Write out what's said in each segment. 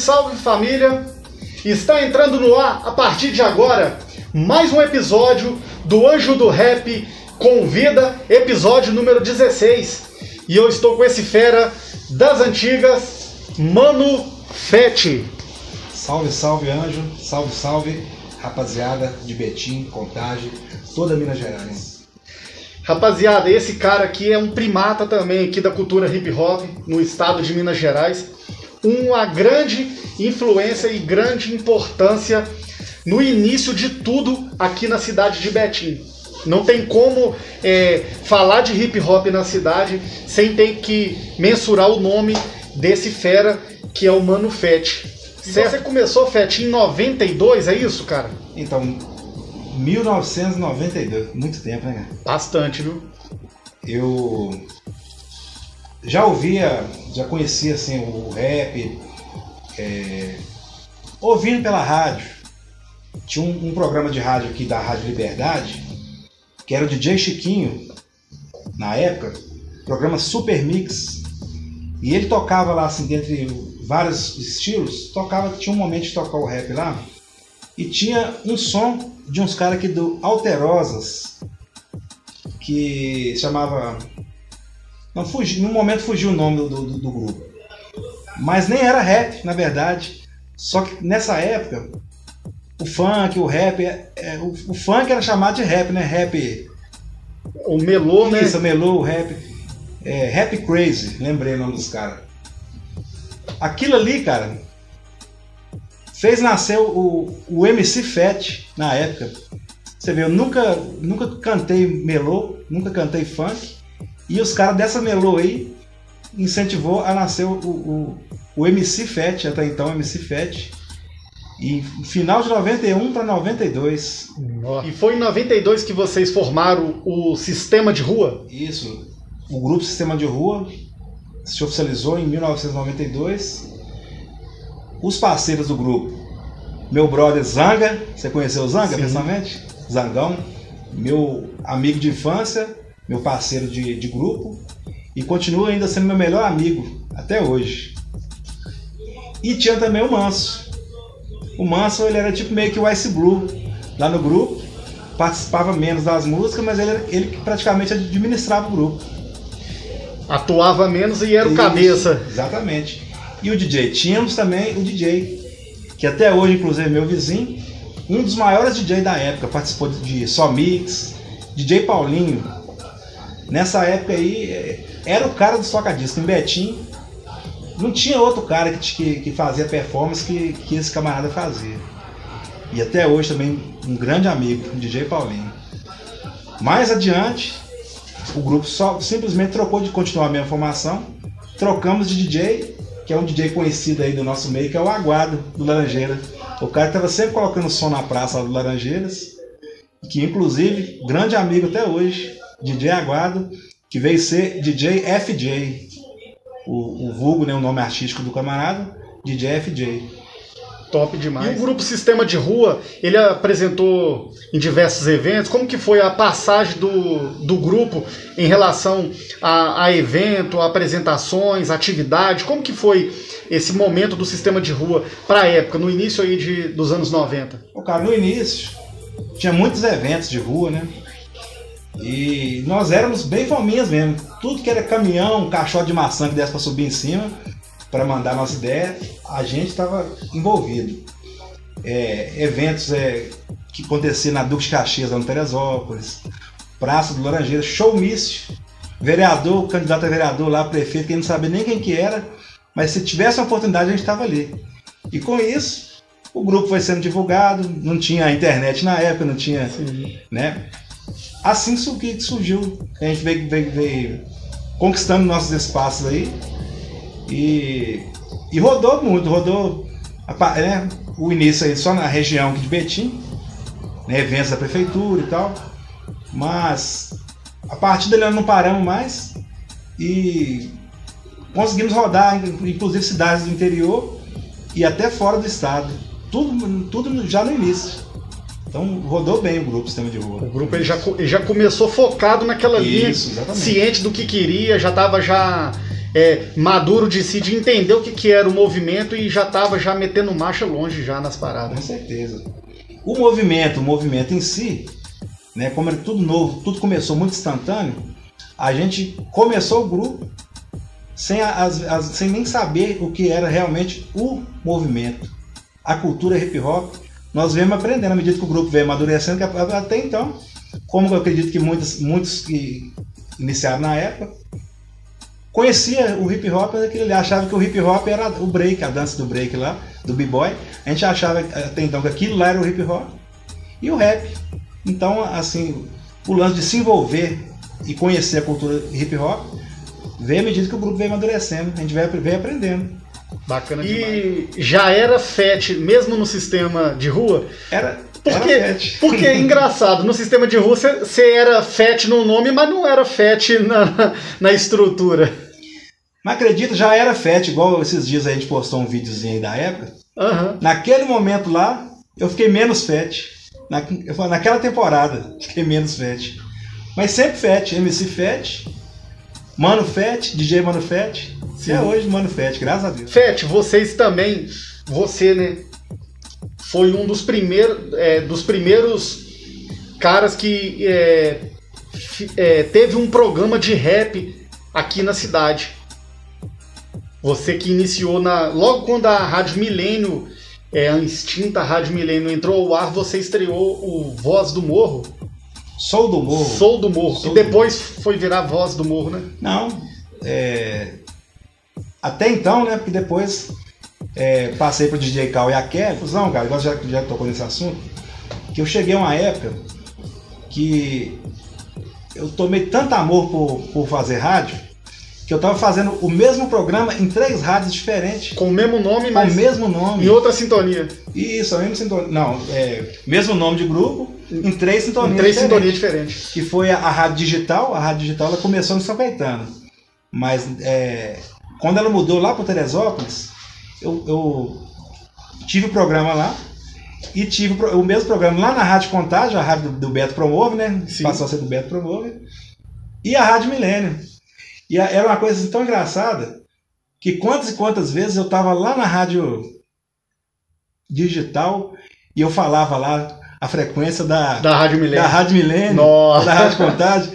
salve família! Está entrando no ar a partir de agora mais um episódio do Anjo do Rap Convida, episódio número 16. E eu estou com esse fera das antigas, Mano Fete. Salve, salve, anjo. Salve, salve, rapaziada de Betim, Contagem, toda Minas Gerais. Rapaziada, esse cara aqui é um primata também aqui da cultura hip hop no estado de Minas Gerais. Uma grande influência e grande importância no início de tudo aqui na cidade de Betim. Não tem como é, falar de hip hop na cidade sem ter que mensurar o nome desse fera que é o Mano Fett. Você começou, Fett, em 92, é isso, cara? Então, 1992, muito tempo, né? cara? Bastante, viu? Eu já ouvia, já conhecia assim o rap, é, ouvindo pela rádio. Tinha um, um programa de rádio aqui da Rádio Liberdade, que era o DJ Chiquinho, na época, programa Super Mix. E ele tocava lá, assim, dentre vários estilos, tocava, tinha um momento de tocar o rap lá, e tinha um som de uns caras aqui do Alterosas, que chamava. Não fugi, no momento fugiu o nome do, do, do grupo. Mas nem era rap, na verdade. Só que nessa época, o funk, o rap, é, é, o, o, funk era chamado de rap, né? Rap. O melô, né? Isso, melô, o rap. É, rap Crazy, lembrei o nome dos caras. Aquilo ali, cara, fez nascer o, o MC Fett na época. Você vê, eu nunca, nunca cantei melô, nunca cantei funk. E os caras dessa melô aí incentivou a nascer o, o, o MC Fett, até então MC Fett. E final de 91 para 92. E foi em 92 que vocês formaram o Sistema de Rua? Isso. O grupo Sistema de Rua se oficializou em 1992. Os parceiros do grupo, meu brother Zanga, você conheceu o Zanga, Sim. pessoalmente? Zangão, meu amigo de infância, meu parceiro de, de grupo, e continua ainda sendo meu melhor amigo até hoje. E tinha também o Manso. O Manso ele era tipo meio que o Ice Blue lá no grupo, participava menos das músicas, mas ele, ele que praticamente administrava o grupo. Atuava menos e era o cabeça. Exatamente. E o DJ? Tínhamos também o DJ, que até hoje, inclusive, é meu vizinho, um dos maiores DJ da época, participou de Só Mix, DJ Paulinho. Nessa época aí, eh, era o cara do toca-disco, em Betim. Não tinha outro cara que, que, que fazia performance que, que esse camarada fazia. E até hoje também um grande amigo, o DJ Paulinho. Mais adiante, o grupo só simplesmente trocou de continuar a mesma formação. Trocamos de DJ, que é um DJ conhecido aí do nosso meio, que é o Aguado, do Laranjeira. O cara estava sempre colocando som na praça do Laranjeiras, que inclusive, grande amigo até hoje, DJ Aguado, que veio ser DJ FJ. O, o vulgo, né, o nome artístico do camarada, DJ FJ. Top demais. E o grupo Sistema de Rua, ele apresentou em diversos eventos. Como que foi a passagem do, do grupo em relação a, a evento, a apresentações, atividade? Como que foi esse momento do Sistema de Rua para a época, no início aí de, dos anos 90? O cara, no início, tinha muitos eventos de rua, né? E nós éramos bem fominhas mesmo. Tudo que era caminhão, caixote de maçã que desse para subir em cima, para mandar nossa ideia, a gente estava envolvido. É, eventos é, que aconteciam na Duque de Caxias, lá no Teresópolis, Praça do Laranjeira, showmício, vereador, candidato a vereador lá, prefeito, que não sabia nem quem que era, mas se tivesse uma oportunidade a gente estava ali. E com isso, o grupo foi sendo divulgado, não tinha internet na época, não tinha, Sim. né? Assim que surgiu, a gente veio, veio, veio conquistando nossos espaços aí. E, e rodou muito, rodou né, o início aí só na região de Betim, né, eventos da prefeitura e tal, mas a partir dali nós não paramos mais e conseguimos rodar, inclusive cidades do interior e até fora do estado, tudo, tudo já no início. Então rodou bem o grupo Sistema de Rua. O grupo ele já, ele já começou focado naquela linha, Isso, exatamente. ciente do que queria, já estava já é, maduro de si, de entender o que, que era o movimento e já estava já metendo marcha longe já nas paradas. Com certeza. O movimento, o movimento em si, né, como era tudo novo, tudo começou muito instantâneo, a gente começou o grupo sem, as, as, sem nem saber o que era realmente o movimento, a cultura hip hop. Nós vemos aprendendo à medida que o grupo veio amadurecendo, que até então, como eu acredito que muitos, muitos que iniciaram na época, conhecia o hip hop, ele achava que o hip hop era o break, a dança do break lá, do b-boy. A gente achava até então que aquilo lá era o hip hop e o rap. Então, assim, o lance de se envolver e conhecer a cultura hip hop veio à medida que o grupo veio amadurecendo, a gente veio aprendendo. Bacana e demais. já era FET, mesmo no sistema de rua? Era. Porque, era FET. porque é engraçado, no sistema de rua você era FET no nome, mas não era FET na, na estrutura. Mas acredito, já era FET, igual esses dias a gente postou um videozinho aí da época. Uhum. Naquele momento lá, eu fiquei menos FET. Na, naquela temporada, fiquei menos FET. Mas sempre FET, MC FET, Mano Fett, DJ Mano Fett. Sim. É hoje Mano Fett, graças a Deus. Fett, vocês também, você, né, foi um dos primeiros, é, dos primeiros caras que é, é, teve um programa de rap aqui na cidade. Você que iniciou na. Logo quando a Rádio Milênio, é, a extinta Rádio Milênio entrou ao ar, você estreou o Voz do Morro. Sou do Morro. Sou do Morro. Sou e depois foi virar voz do Morro, né? Não. É... Até então, né? Porque depois é, passei pro DJ Cal e a Kelly. Não, cara, agora já, já tocou nesse assunto. Que eu cheguei a uma época que eu tomei tanto amor por, por fazer rádio que eu estava fazendo o mesmo programa em três rádios diferentes. Com o mesmo nome, mas. Com o mesmo nome. Em outra sintonia. Isso, a mesma sintonia. Não, é. Mesmo nome de grupo, em três sintonias. Em três diferentes, sintonias diferentes. Que foi a, a, Rádio Digital. A Rádio Digital ela começou no São Caetano. Mas é, quando ela mudou lá para Teresópolis, eu, eu tive o programa lá. E tive o mesmo programa lá na Rádio Contagem, a rádio do, do Beto Promove, né? Sim. Passou a ser do Beto Promove. E a Rádio Milênio. E era uma coisa assim tão engraçada que quantas e quantas vezes eu estava lá na rádio digital e eu falava lá a frequência da, da Rádio Milênio, da, Rádio Milênio, Nossa. da Rádio Contagem.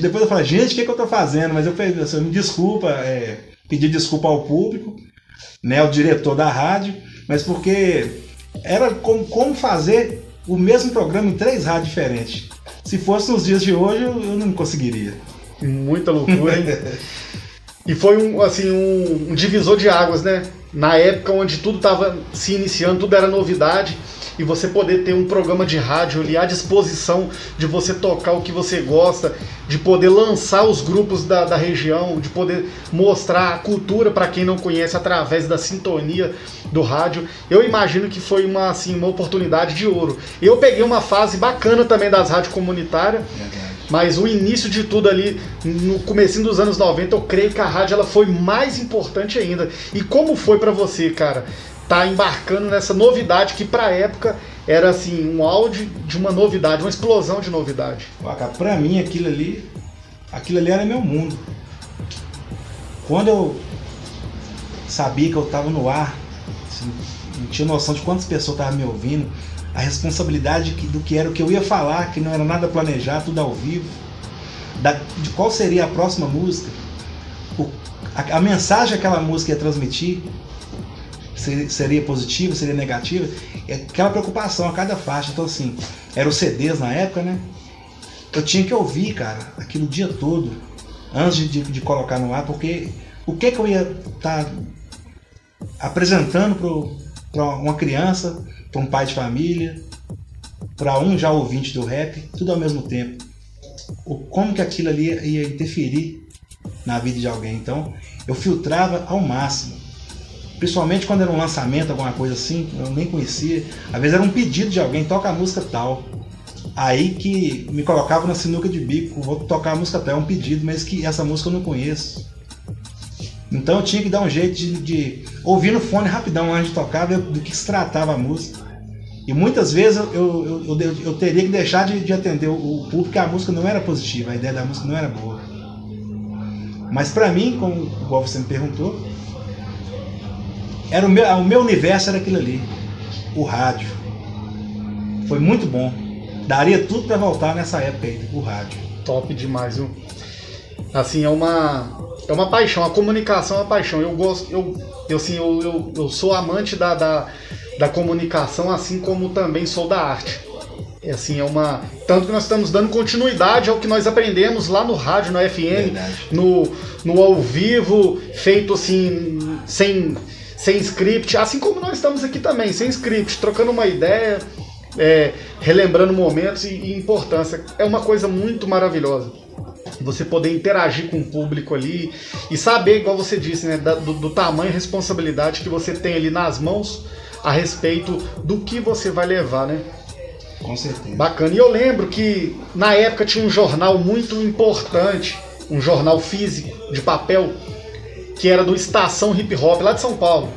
Depois eu falei, gente, o que, é que eu estou fazendo? Mas eu falei, assim, me desculpa, é, pedi desculpa ao público, né, ao diretor da rádio, mas porque era como, como fazer o mesmo programa em três rádios diferentes. Se fosse nos dias de hoje, eu, eu não conseguiria. Muita loucura, hein? e foi um, assim, um, um divisor de águas, né? Na época onde tudo estava se iniciando, tudo era novidade e você poder ter um programa de rádio ali à disposição de você tocar o que você gosta, de poder lançar os grupos da, da região, de poder mostrar a cultura para quem não conhece através da sintonia do rádio. Eu imagino que foi uma, assim, uma oportunidade de ouro. Eu peguei uma fase bacana também das rádios comunitárias. Mas o início de tudo ali, no começo dos anos 90, eu creio que a rádio ela foi mais importante ainda. E como foi para você, cara, tá embarcando nessa novidade que pra época era assim, um áudio de uma novidade, uma explosão de novidade. Para pra mim aquilo ali, aquilo ali era meu mundo. Quando eu sabia que eu tava no ar, assim, não tinha noção de quantas pessoas estavam me ouvindo, a responsabilidade do que era o que eu ia falar, que não era nada planejado, tudo ao vivo, da, de qual seria a próxima música, o, a, a, mensagem que aquela música ia transmitir, seria, seria positiva, seria negativa, é aquela preocupação a cada faixa. Então, assim, eram CDs na época, né? Eu tinha que ouvir, cara, aquilo o dia todo, antes de, de colocar no ar, porque o que, que eu ia estar tá apresentando para uma criança para um pai de família, para um já ouvinte do rap, tudo ao mesmo tempo. O, como que aquilo ali ia interferir na vida de alguém. Então, eu filtrava ao máximo. Principalmente quando era um lançamento, alguma coisa assim, eu nem conhecia. Às vezes era um pedido de alguém, toca a música tal. Aí que me colocava na sinuca de bico, vou tocar a música tal, é um pedido, mas que essa música eu não conheço. Então eu tinha que dar um jeito de, de ouvir no fone rapidão antes de tocar, ver do que se tratava a música. E muitas vezes eu, eu, eu, eu teria que deixar de, de atender o, público, porque a música não era positiva, a ideia da música não era boa. Mas para mim, como igual você me perguntou, era o meu, o meu universo era aquilo ali, o rádio. Foi muito bom. Daria tudo para voltar nessa época aí, o rádio. Top demais, viu? Assim, é uma é uma paixão, a comunicação é uma paixão. Eu gosto, eu, eu assim, eu, eu, eu sou amante da, da, da comunicação, assim como também sou da arte. É assim, é uma. Tanto que nós estamos dando continuidade ao que nós aprendemos lá no rádio, no FM, no, no ao vivo, feito assim, sem, sem script, assim como nós estamos aqui também, sem script, trocando uma ideia, é, relembrando momentos e, e importância. É uma coisa muito maravilhosa você poder interagir com o público ali e saber, igual você disse, né, do, do, tamanho e responsabilidade que você tem ali nas mãos a respeito do que você vai levar, né? Com certeza. Bacana. E eu lembro que na época tinha um jornal muito importante, um jornal físico, de papel, que era do Estação Hip Hop, lá de São Paulo.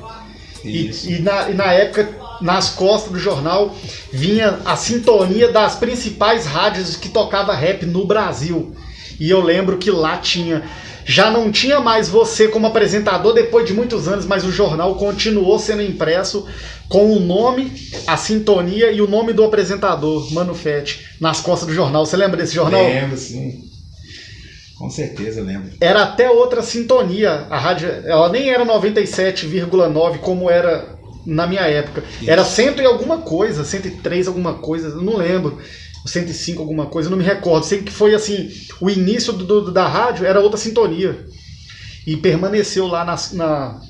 Isso. E, e, na, e na época, nas costas do jornal, vinha a sintonia das principais rádios que tocava rap no Brasil. E eu lembro que lá tinha. Já não tinha mais você como apresentador depois de muitos anos, mas o jornal continuou sendo impresso com o nome, a sintonia e o nome do apresentador, Mano Fett, nas costas do jornal. Você lembra desse jornal? Lembro, sim. Com certeza, lembro. Era até outra sintonia. A rádio, ela nem era 97,9 como era na minha época. Isso. Era cento e alguma coisa, 103 alguma coisa, não lembro. 105 alguma coisa, não me recordo. Sei que foi assim, o início do, do, da rádio era outra sintonia. E permaneceu lá na, na,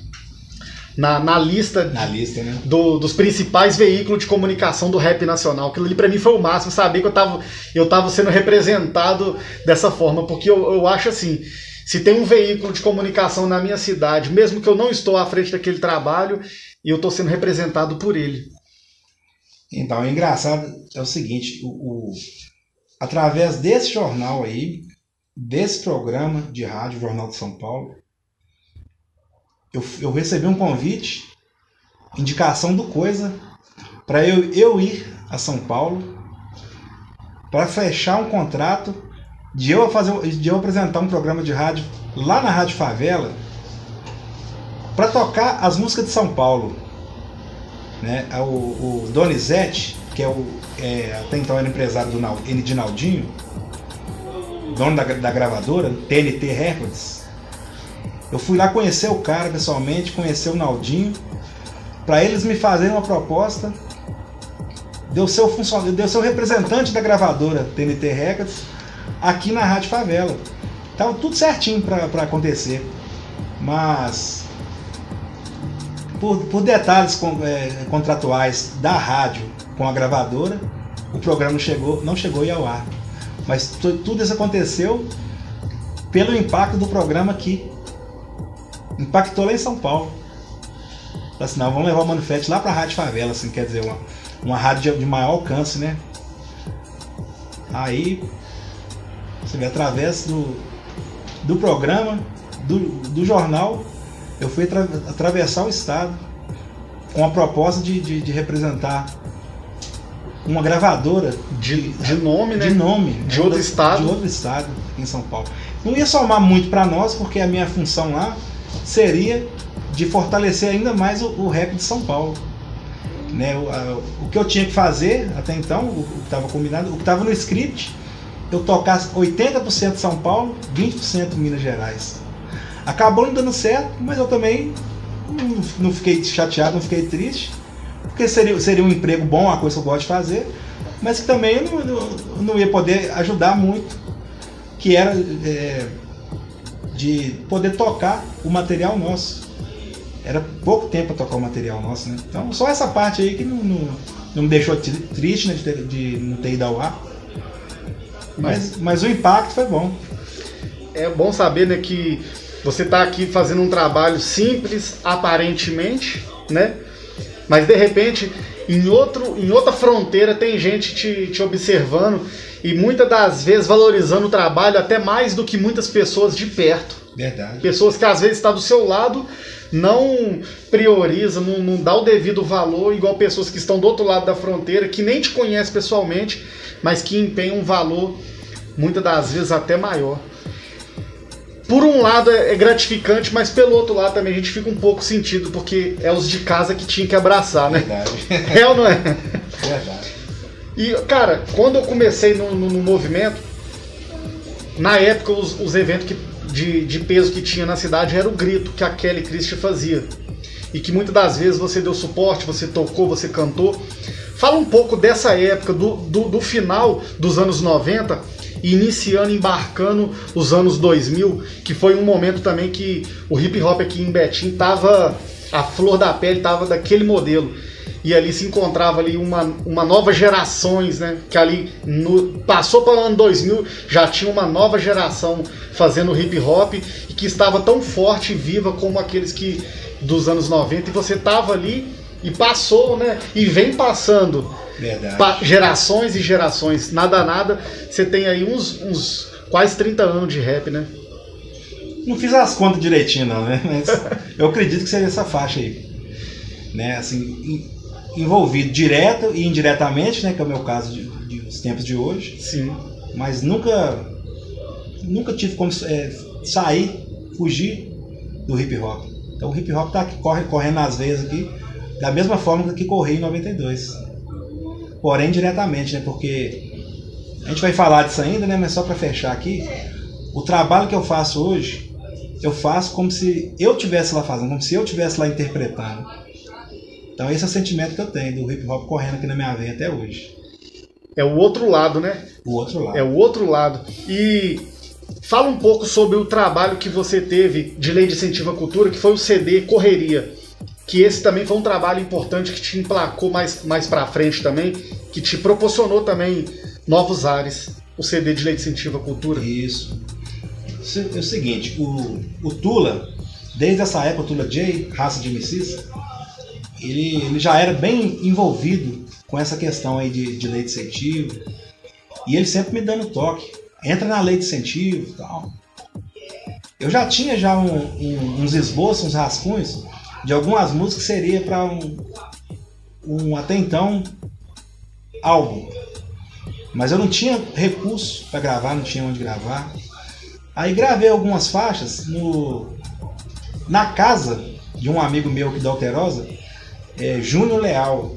na, na lista, na lista né? do, dos principais veículos de comunicação do rap nacional. Aquilo ali para mim foi o máximo, saber que eu tava, eu tava sendo representado dessa forma, porque eu, eu acho assim, se tem um veículo de comunicação na minha cidade, mesmo que eu não estou à frente daquele trabalho, eu estou sendo representado por ele. Então, o engraçado é o seguinte, o, o, através desse jornal aí, desse programa de rádio, Jornal de São Paulo, eu, eu recebi um convite, indicação do Coisa, para eu, eu ir a São Paulo para fechar um contrato de eu, fazer, de eu apresentar um programa de rádio lá na Rádio Favela para tocar as músicas de São Paulo né? O, o Donizete, que é o, é, até então era empresário do Edinaldinho, dono da, da gravadora, TNT Records. Eu fui lá conhecer o cara pessoalmente, conhecer o Naldinho, para eles me fazerem uma proposta. Deu seu funcionário, deu seu representante da gravadora TNT Records aqui na Rádio Favela. Tava tudo certinho para acontecer. Mas por, por detalhes com, é, contratuais da rádio com a gravadora, o programa chegou, não chegou ao ar. Mas tudo isso aconteceu pelo impacto do programa aqui. Impactou lá em São Paulo. Assim, não, vamos levar o Manufete lá para a Rádio Favela, assim, quer dizer, uma, uma rádio de, de maior alcance, né? Aí, você vê, através do, do programa, do, do jornal, eu fui atra atravessar o estado com a proposta de, de, de representar uma gravadora de, de nome, né? De nome. De outro estado. De outro estado, em São Paulo. Não ia somar muito para nós, porque a minha função lá seria de fortalecer ainda mais o, o rap de São Paulo. Né? O, a, o, que eu tinha que fazer até então, o, que estava combinado, o que estava no script, eu tocasse 80% São Paulo, 20% Minas Gerais. Acabou não dando certo, mas eu também não, não fiquei chateado, não fiquei triste, porque seria, seria um emprego bom, uma coisa que eu gosto de fazer, mas que também eu não, não, não ia poder ajudar muito, que era é, de poder tocar o material nosso. Era pouco tempo para tocar o material nosso, né? Então só essa parte aí que não, não, não me deixou triste né, de, ter, de não ter ido ao ar. Mas, mas o impacto foi bom. É bom saber né, que você está aqui fazendo um trabalho simples, aparentemente, né? Mas de repente, em, outro, em outra fronteira, tem gente te, te observando e muitas das vezes valorizando o trabalho até mais do que muitas pessoas de perto. Verdade. Pessoas que às vezes estão tá do seu lado, não prioriza, não, não dá o devido valor, igual pessoas que estão do outro lado da fronteira, que nem te conhecem pessoalmente, mas que empenham um valor muitas das vezes até maior. por um lado é gratificante, mas pelo outro lado também a gente fica um pouco sentido, porque é os de casa que tinha que abraçar, né? Verdade. É ou não é? Verdade. E, cara, quando eu comecei no, no, no movimento, na época os, os eventos que, de, de peso que tinha na cidade era o grito que a Kelly Christie fazia. E que muitas das vezes você deu suporte, você tocou, você cantou. Fala um pouco dessa época, do, do, do final dos anos 90 e iniciando, embarcando os anos 2000, que foi um momento também que o hip hop aqui em Betim tava a flor da pele, tava daquele modelo. E ali se encontrava ali uma, uma nova gerações, né? Que ali no, passou para o ano 2000, já tinha uma nova geração fazendo hip hop e que estava tão forte e viva como aqueles que dos anos 90 e você tava ali e passou, né? E vem passando Verdade. gerações e gerações, nada nada, você tem aí uns, uns quase 30 anos de rap, né? Não fiz as contas direitinho, não, né? Mas eu acredito que seja essa faixa aí. Né? Assim, envolvido direto e indiretamente, né? Que é o meu caso de, de, dos tempos de hoje. Sim. Mas nunca, nunca tive como é, sair, fugir do hip hop. Então o hip hop tá aqui, corre, correndo nas veias aqui, da mesma forma que corri em 92. Porém, diretamente, né? Porque a gente vai falar disso ainda, né? Mas só para fechar aqui, o trabalho que eu faço hoje, eu faço como se eu tivesse lá fazendo, como se eu tivesse lá interpretando. Então esse é o sentimento que eu tenho do hip hop correndo aqui na minha veia até hoje. É o outro lado, né? O outro lado. É o outro lado. E fala um pouco sobre o trabalho que você teve de Lei de Incentivo à Cultura, que foi o CD Correria. Que esse também foi um trabalho importante que te emplacou mais, mais pra frente também, que te proporcionou também novos ares. O CD de Lei de Incentivo à Cultura. Isso. É o seguinte, o, o Tula, desde essa época, o Tula J, raça de MCs, ele, ele já era bem envolvido com essa questão aí de, de lei de incentivo. E ele sempre me dando toque. Entra na lei de incentivo e tal. Eu já tinha já um, um, uns esboços, uns rascunhos de algumas músicas que seria para um, um até então álbum. Mas eu não tinha recurso para gravar, não tinha onde gravar. Aí gravei algumas faixas no, na casa de um amigo meu que da Alterosa, é, Júnior Leal.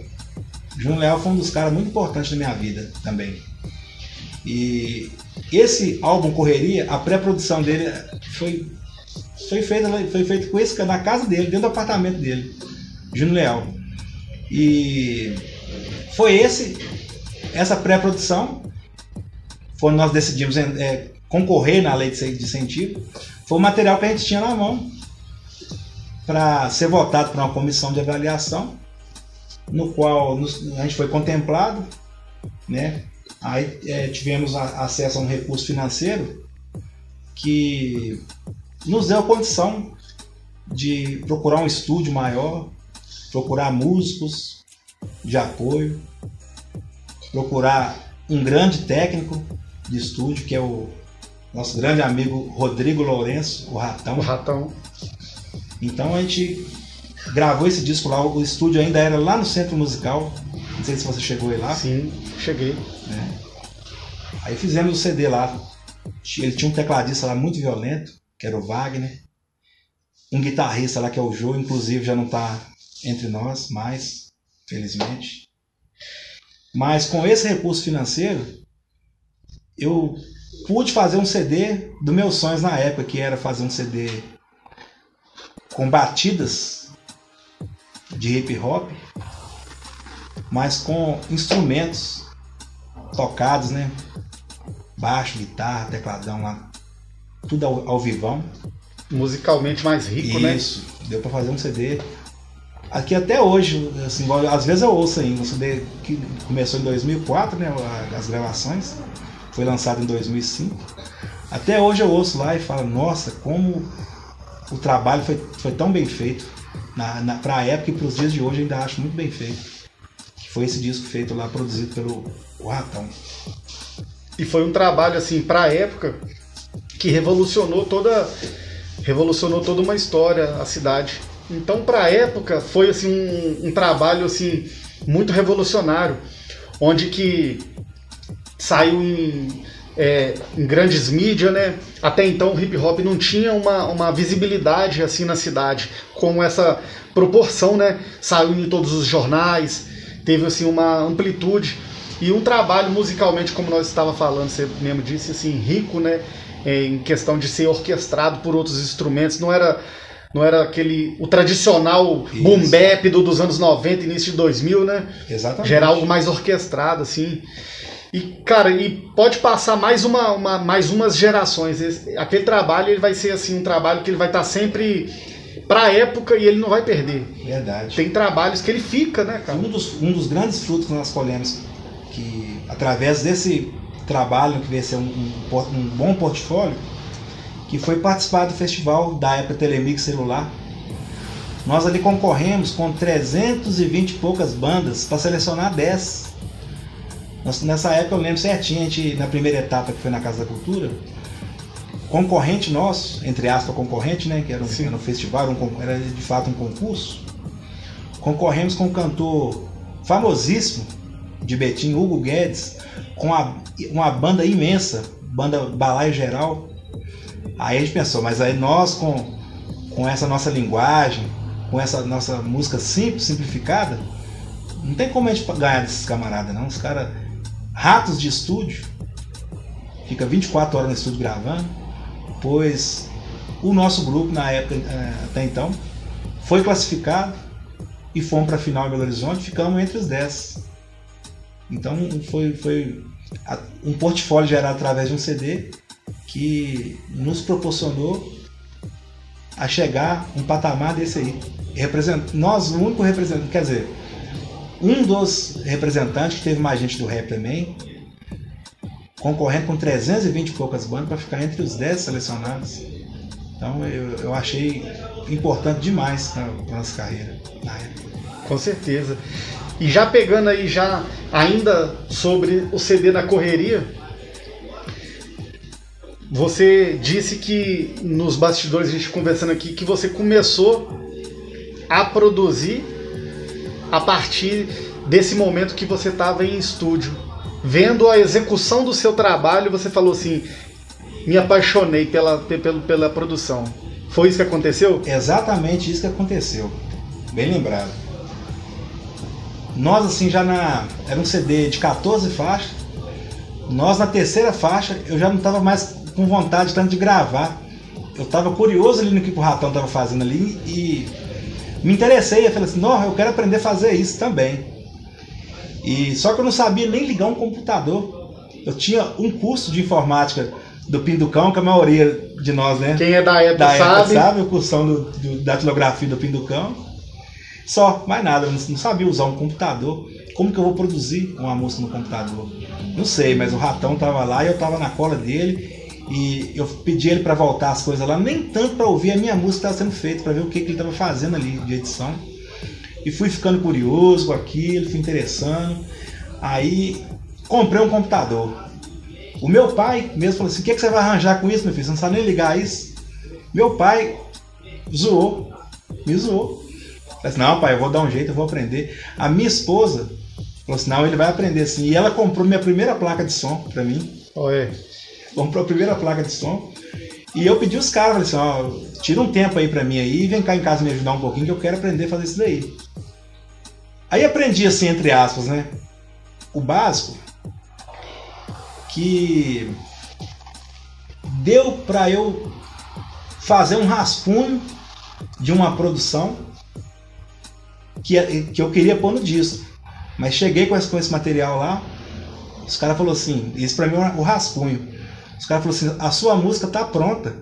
Júnior Leal foi um dos caras muito importantes na minha vida também. E esse álbum Correria, a pré-produção dele foi, foi, feita, foi feita com esse na casa dele, dentro do apartamento dele, Júnior Leal. E foi esse essa pré-produção, quando nós decidimos é, concorrer na lei de incentivo, foi o material que a gente tinha na mão para ser votado por uma comissão de avaliação, no qual a gente foi contemplado, né? Aí é, tivemos a, acesso a um recurso financeiro que nos deu a condição de procurar um estúdio maior, procurar músicos de apoio, procurar um grande técnico de estúdio, que é o nosso grande amigo Rodrigo Lourenço, o Ratão. O Ratão. Então a gente gravou esse disco lá, o estúdio ainda era lá no Centro Musical. Não sei se você chegou aí lá. Sim, cheguei. Né? Aí fizemos o CD lá. Ele tinha um tecladista lá muito violento, que era o Wagner. Um guitarrista lá que é o Joe, inclusive já não está entre nós mais, felizmente. Mas com esse recurso financeiro, eu pude fazer um CD dos meus sonhos na época, que era fazer um CD com batidas de hip hop, mas com instrumentos tocados, né? Baixo, guitarra, tecladão lá, tudo ao, ao vivão. Musicalmente mais rico, Isso, né? Isso, deu para fazer um CD. Aqui até hoje, assim, às vezes eu ouço ainda, um CD que começou em 2004, né? As gravações, foi lançado em 2005. Até hoje eu ouço lá e falo, nossa, como o trabalho foi, foi tão bem feito. Na, na, para a época e para os dias de hoje ainda acho muito bem feito. Que foi esse disco feito lá, produzido pelo o Ratão. E foi um trabalho assim para a época que revolucionou toda revolucionou toda uma história a cidade. Então para a época foi assim um, um trabalho assim muito revolucionário, onde que saiu em é, em grandes mídias, né? Até então o hip hop não tinha uma, uma visibilidade assim na cidade, com essa proporção, né? Saiu em todos os jornais, teve assim uma amplitude e um trabalho musicalmente, como nós estava falando, você mesmo disse, assim, rico, né? É, em questão de ser orquestrado por outros instrumentos, não era não era aquele o tradicional Isso. boom bap do, dos anos 90, início de 2000, né? Exatamente. Gerar algo mais orquestrado assim. E, cara, e pode passar mais, uma, uma mais umas gerações. Esse, aquele trabalho ele vai ser assim um trabalho que ele vai estar tá sempre para a época e ele não vai perder. Verdade. Tem trabalhos que ele fica, né, cara? Um dos, um dos grandes frutos que nós colhemos, que através desse trabalho que veio ser um, um, um bom portfólio, que foi participar do festival da época Telemix Celular. Nós ali concorremos com 320 e poucas bandas para selecionar 10 nós, nessa época eu lembro certinho, a gente, na primeira etapa que foi na Casa da Cultura, concorrente nosso, entre aspas concorrente, né, que era um, era um festival, um, era de fato um concurso, concorremos com um cantor famosíssimo de Betim, Hugo Guedes, com a, uma banda imensa, banda Balaio Geral. Aí a gente pensou, mas aí nós com, com essa nossa linguagem, com essa nossa música simples, simplificada, não tem como a gente ganhar desses camaradas, não. Os caras ratos de estúdio, fica 24 horas no estúdio gravando, pois o nosso grupo, na época eh, até então, foi classificado e fomos para a final em Belo Horizonte, ficamos entre os 10. Então foi, foi um portfólio gerado através de um CD que nos proporcionou a chegar um patamar desse aí. Represent... Nós, o único representante, quer dizer, um dos representantes, que teve mais gente do rap também, concorrendo com 320 e poucas bandas para ficar entre os 10 selecionados. Então eu, eu achei importante demais para a nossa carreira na época. Com certeza. E já pegando aí já ainda sobre o CD da correria, você disse que nos bastidores a gente conversando aqui que você começou a produzir a partir desse momento que você estava em estúdio. Vendo a execução do seu trabalho, você falou assim: me apaixonei pela, pela, pela produção. Foi isso que aconteceu? Exatamente isso que aconteceu. Bem lembrado. Nós, assim, já na. Era um CD de 14 faixas. Nós, na terceira faixa, eu já não estava mais com vontade tanto de gravar. Eu estava curioso ali no que o Ratão estava fazendo ali e me interessei, eu falei assim, não, eu quero aprender a fazer isso também. E só que eu não sabia nem ligar um computador. Eu tinha um curso de informática do Pinducão, que a maioria de nós, né? Quem é da época, da época sabe. sabe, o cursão do, do, da tilografia do Pinducão. Só, mais nada, eu não sabia usar um computador. Como que eu vou produzir uma música no computador? Não sei, mas o ratão tava lá e eu tava na cola dele e eu pedi ele para voltar as coisas lá, nem tanto para ouvir a minha música que sendo feita, para ver o que, que ele estava fazendo ali de edição. E fui ficando curioso com aquilo, fui interessando. Aí comprei um computador. O meu pai mesmo falou assim: o que, que você vai arranjar com isso, meu filho? Você não sabe nem ligar isso. Meu pai zoou, me zoou. Falei assim: não, pai, eu vou dar um jeito, eu vou aprender. A minha esposa falou assim: não, ele vai aprender assim. E ela comprou minha primeira placa de som para mim. Oi comprou a primeira placa de som. E eu pedi os caras, falei assim, ó, tira um tempo aí pra mim aí e vem cá em casa me ajudar um pouquinho que eu quero aprender a fazer isso daí. Aí aprendi assim, entre aspas, né? O básico que deu para eu fazer um rascunho de uma produção que, que eu queria pôr no disco. Mas cheguei com esse, com esse material lá, os caras falaram assim, isso para mim é o rascunho. Os caras falaram assim: a sua música tá pronta.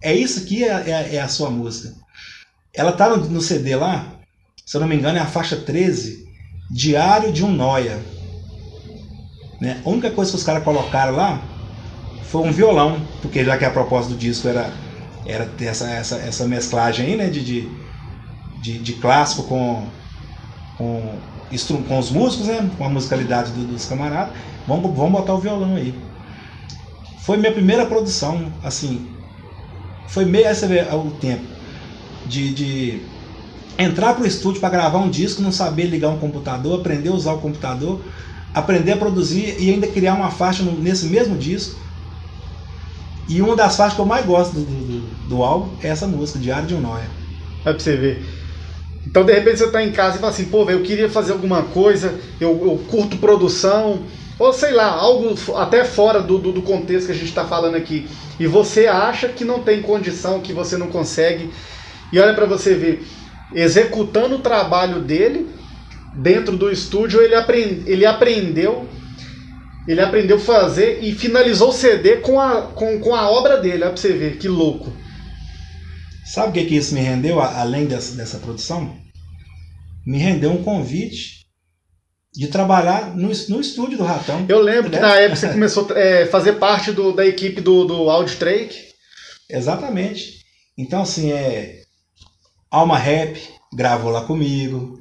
É isso aqui é, é, é a sua música. Ela tá no, no, CD lá, se eu não me engano, é a faixa 13, Diário de um Noia. Né? A única coisa que os caras colocaram lá foi um violão, porque já que a proposta do disco era, era ter essa, essa, essa mesclagem aí, né? De, de, de, de clássico com, com, com os músicos, né? Com a musicalidade do, dos camaradas. Vamos, vamos botar o violão aí. Foi minha primeira produção, assim. Foi meio esse é o tempo de, de entrar pro estúdio para gravar um disco, não saber ligar um computador, aprender a usar o computador. aprender a produzir e ainda criar uma faixa nesse mesmo disco. E uma das faixas que eu mais gosto do, do, do álbum é essa música, Diário de um Noia. Vai pra você ver. Então, de repente, você tá em casa e fala assim, pô, velho, eu queria fazer alguma coisa, eu, eu curto produção, ou sei lá, algo até fora do, do, do contexto que a gente está falando aqui. E você acha que não tem condição, que você não consegue. E olha para você ver, executando o trabalho dele, dentro do estúdio, ele, aprend, ele aprendeu ele aprendeu a fazer e finalizou o CD com a, com, com a obra dele, olha pra você ver, que louco. Sabe o que, que isso me rendeu, além dessa, dessa produção? Me rendeu um convite de trabalhar no, no estúdio do Ratão. Eu lembro que na época você começou a é, fazer parte do, da equipe do, do Auditrake. Exatamente. Então, assim, é. Alma Rap gravou lá comigo,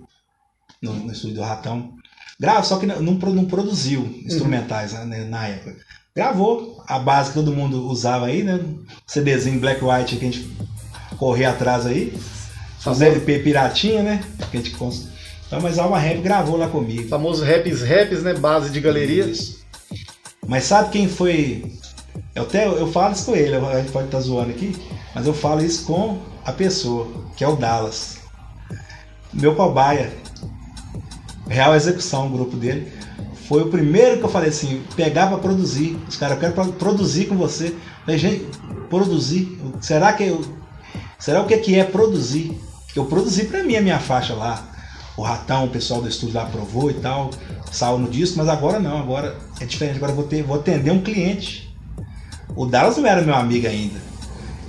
no, no estúdio do Ratão. Grava, só que não, não produziu instrumentais uhum. né, na época. Gravou a base que todo mundo usava aí, né? CDzinho black white que a gente corria atrás aí. Os LP piratinha, né? Que a gente. Então, mas Alma Rap gravou lá comigo. Famoso Raps Raps, né? Base de galeria. Isso. Mas sabe quem foi. Eu até eu falo isso com ele, a gente pode estar tá zoando aqui, mas eu falo isso com a pessoa, que é o Dallas. Meu cobaia. Real Execução, o grupo dele. Foi o primeiro que eu falei assim, pegar para produzir. Os caras, eu quero produzir com você. Falei, gente, produzir. Será que eu. Será o que, que é produzir? Eu produzi para mim a minha faixa lá. O Ratão, o pessoal do estúdio lá aprovou e tal. Saiu no disco, mas agora não, agora é diferente. Agora eu vou, ter, vou atender um cliente. O Dallas não era meu amigo ainda.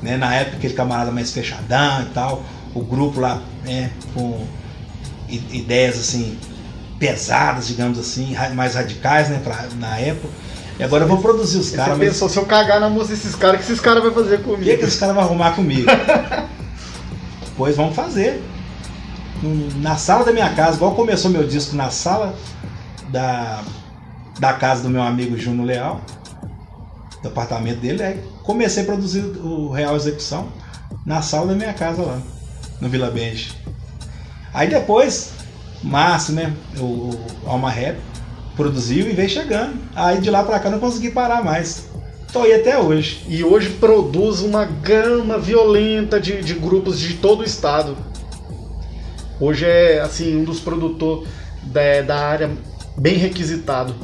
Né? Na época, aquele camarada mais fechadão e tal. O grupo lá, né, com ideias assim pesadas, digamos assim, mais radicais, né, pra, na época. E agora eu vou produzir os caras. Você mas... pensou, se eu cagar na música desses caras, o que esses caras vão fazer comigo? O que, que esses caras vão arrumar comigo? pois vamos fazer. Na sala da minha casa, igual começou meu disco na sala da, da casa do meu amigo Júnior Leal, do apartamento dele, aí comecei a produzir o Real Execução na sala da minha casa lá, no Vila Benji. Aí depois Márcio, né? O, o Alma Rap produziu e veio chegando. Aí de lá pra cá não consegui parar mais. Tô aí até hoje. E hoje produz uma gama violenta de, de grupos de todo o estado. Hoje é assim um dos produtores da, da área bem requisitado.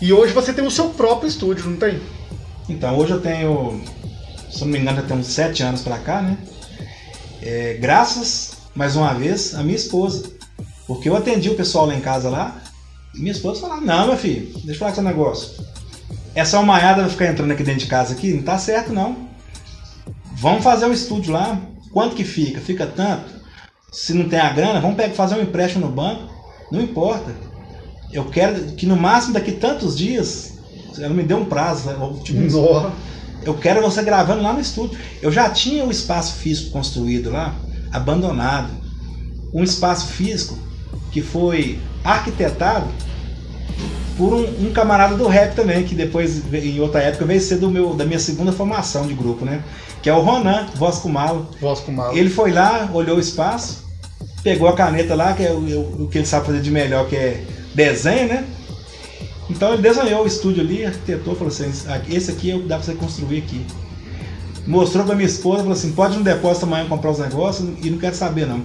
E hoje você tem o seu próprio estúdio, não tem? Então, hoje eu tenho, se não me engano, tem uns sete anos pra cá, né? É, graças, mais uma vez, a minha esposa. Porque eu atendi o pessoal lá em casa lá, e minha esposa falava, não, meu filho, deixa eu falar com seu negócio. Essa almaiada vai ficar entrando aqui dentro de casa aqui, não tá certo não. Vamos fazer um estúdio lá, quanto que fica? Fica tanto? Se não tem a grana, vamos pegar, fazer um empréstimo no banco, não importa. Eu quero que no máximo daqui tantos dias, ela me deu um prazo, né? tipo, eu quero você gravando lá no estúdio. Eu já tinha o espaço físico construído lá, abandonado. Um espaço físico que foi arquitetado por um, um, camarada do rap também, que depois, em outra época, veio ser do meu, da minha segunda formação de grupo, né? Que é o Ronan, Voz com Malo. Voz com Malo. Ele foi lá, olhou o espaço, pegou a caneta lá, que é o, o que ele sabe fazer de melhor, que é desenho, né? Então ele desenhou o estúdio ali, arquitetou, falou assim, esse aqui é dá pra você construir aqui. Mostrou pra minha esposa, falou assim, pode ir no depósito amanhã comprar os negócios e não quero saber não.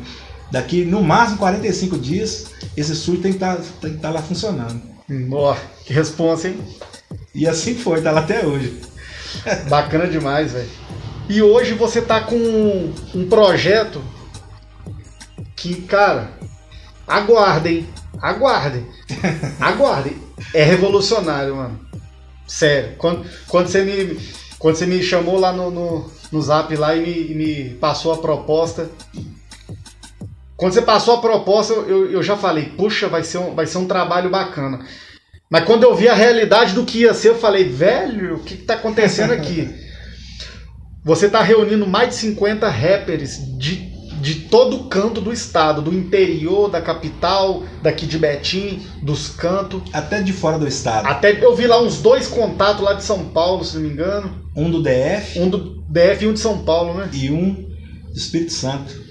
Daqui no máximo 45 dias, esse estúdio tem que estar tá, tá lá funcionando. Boa, que responsa, hein? E assim foi, tá lá até hoje. Bacana demais, velho. E hoje você tá com um projeto que, cara, aguardem, aguardem, aguardem. É revolucionário, mano. Sério. Quando, quando, você, me, quando você me chamou lá no, no, no zap lá e me, me passou a proposta, quando você passou a proposta, eu, eu já falei, puxa, vai ser, um, vai ser um trabalho bacana. Mas quando eu vi a realidade do que ia ser, eu falei, velho, o que está acontecendo aqui? Você está reunindo mais de 50 rappers de, de todo canto do estado, do interior, da capital, daqui de Betim, dos cantos. Até de fora do estado. Até eu vi lá uns dois contatos lá de São Paulo, se não me engano. Um do DF. Um do DF e um de São Paulo, né? E um do Espírito Santo.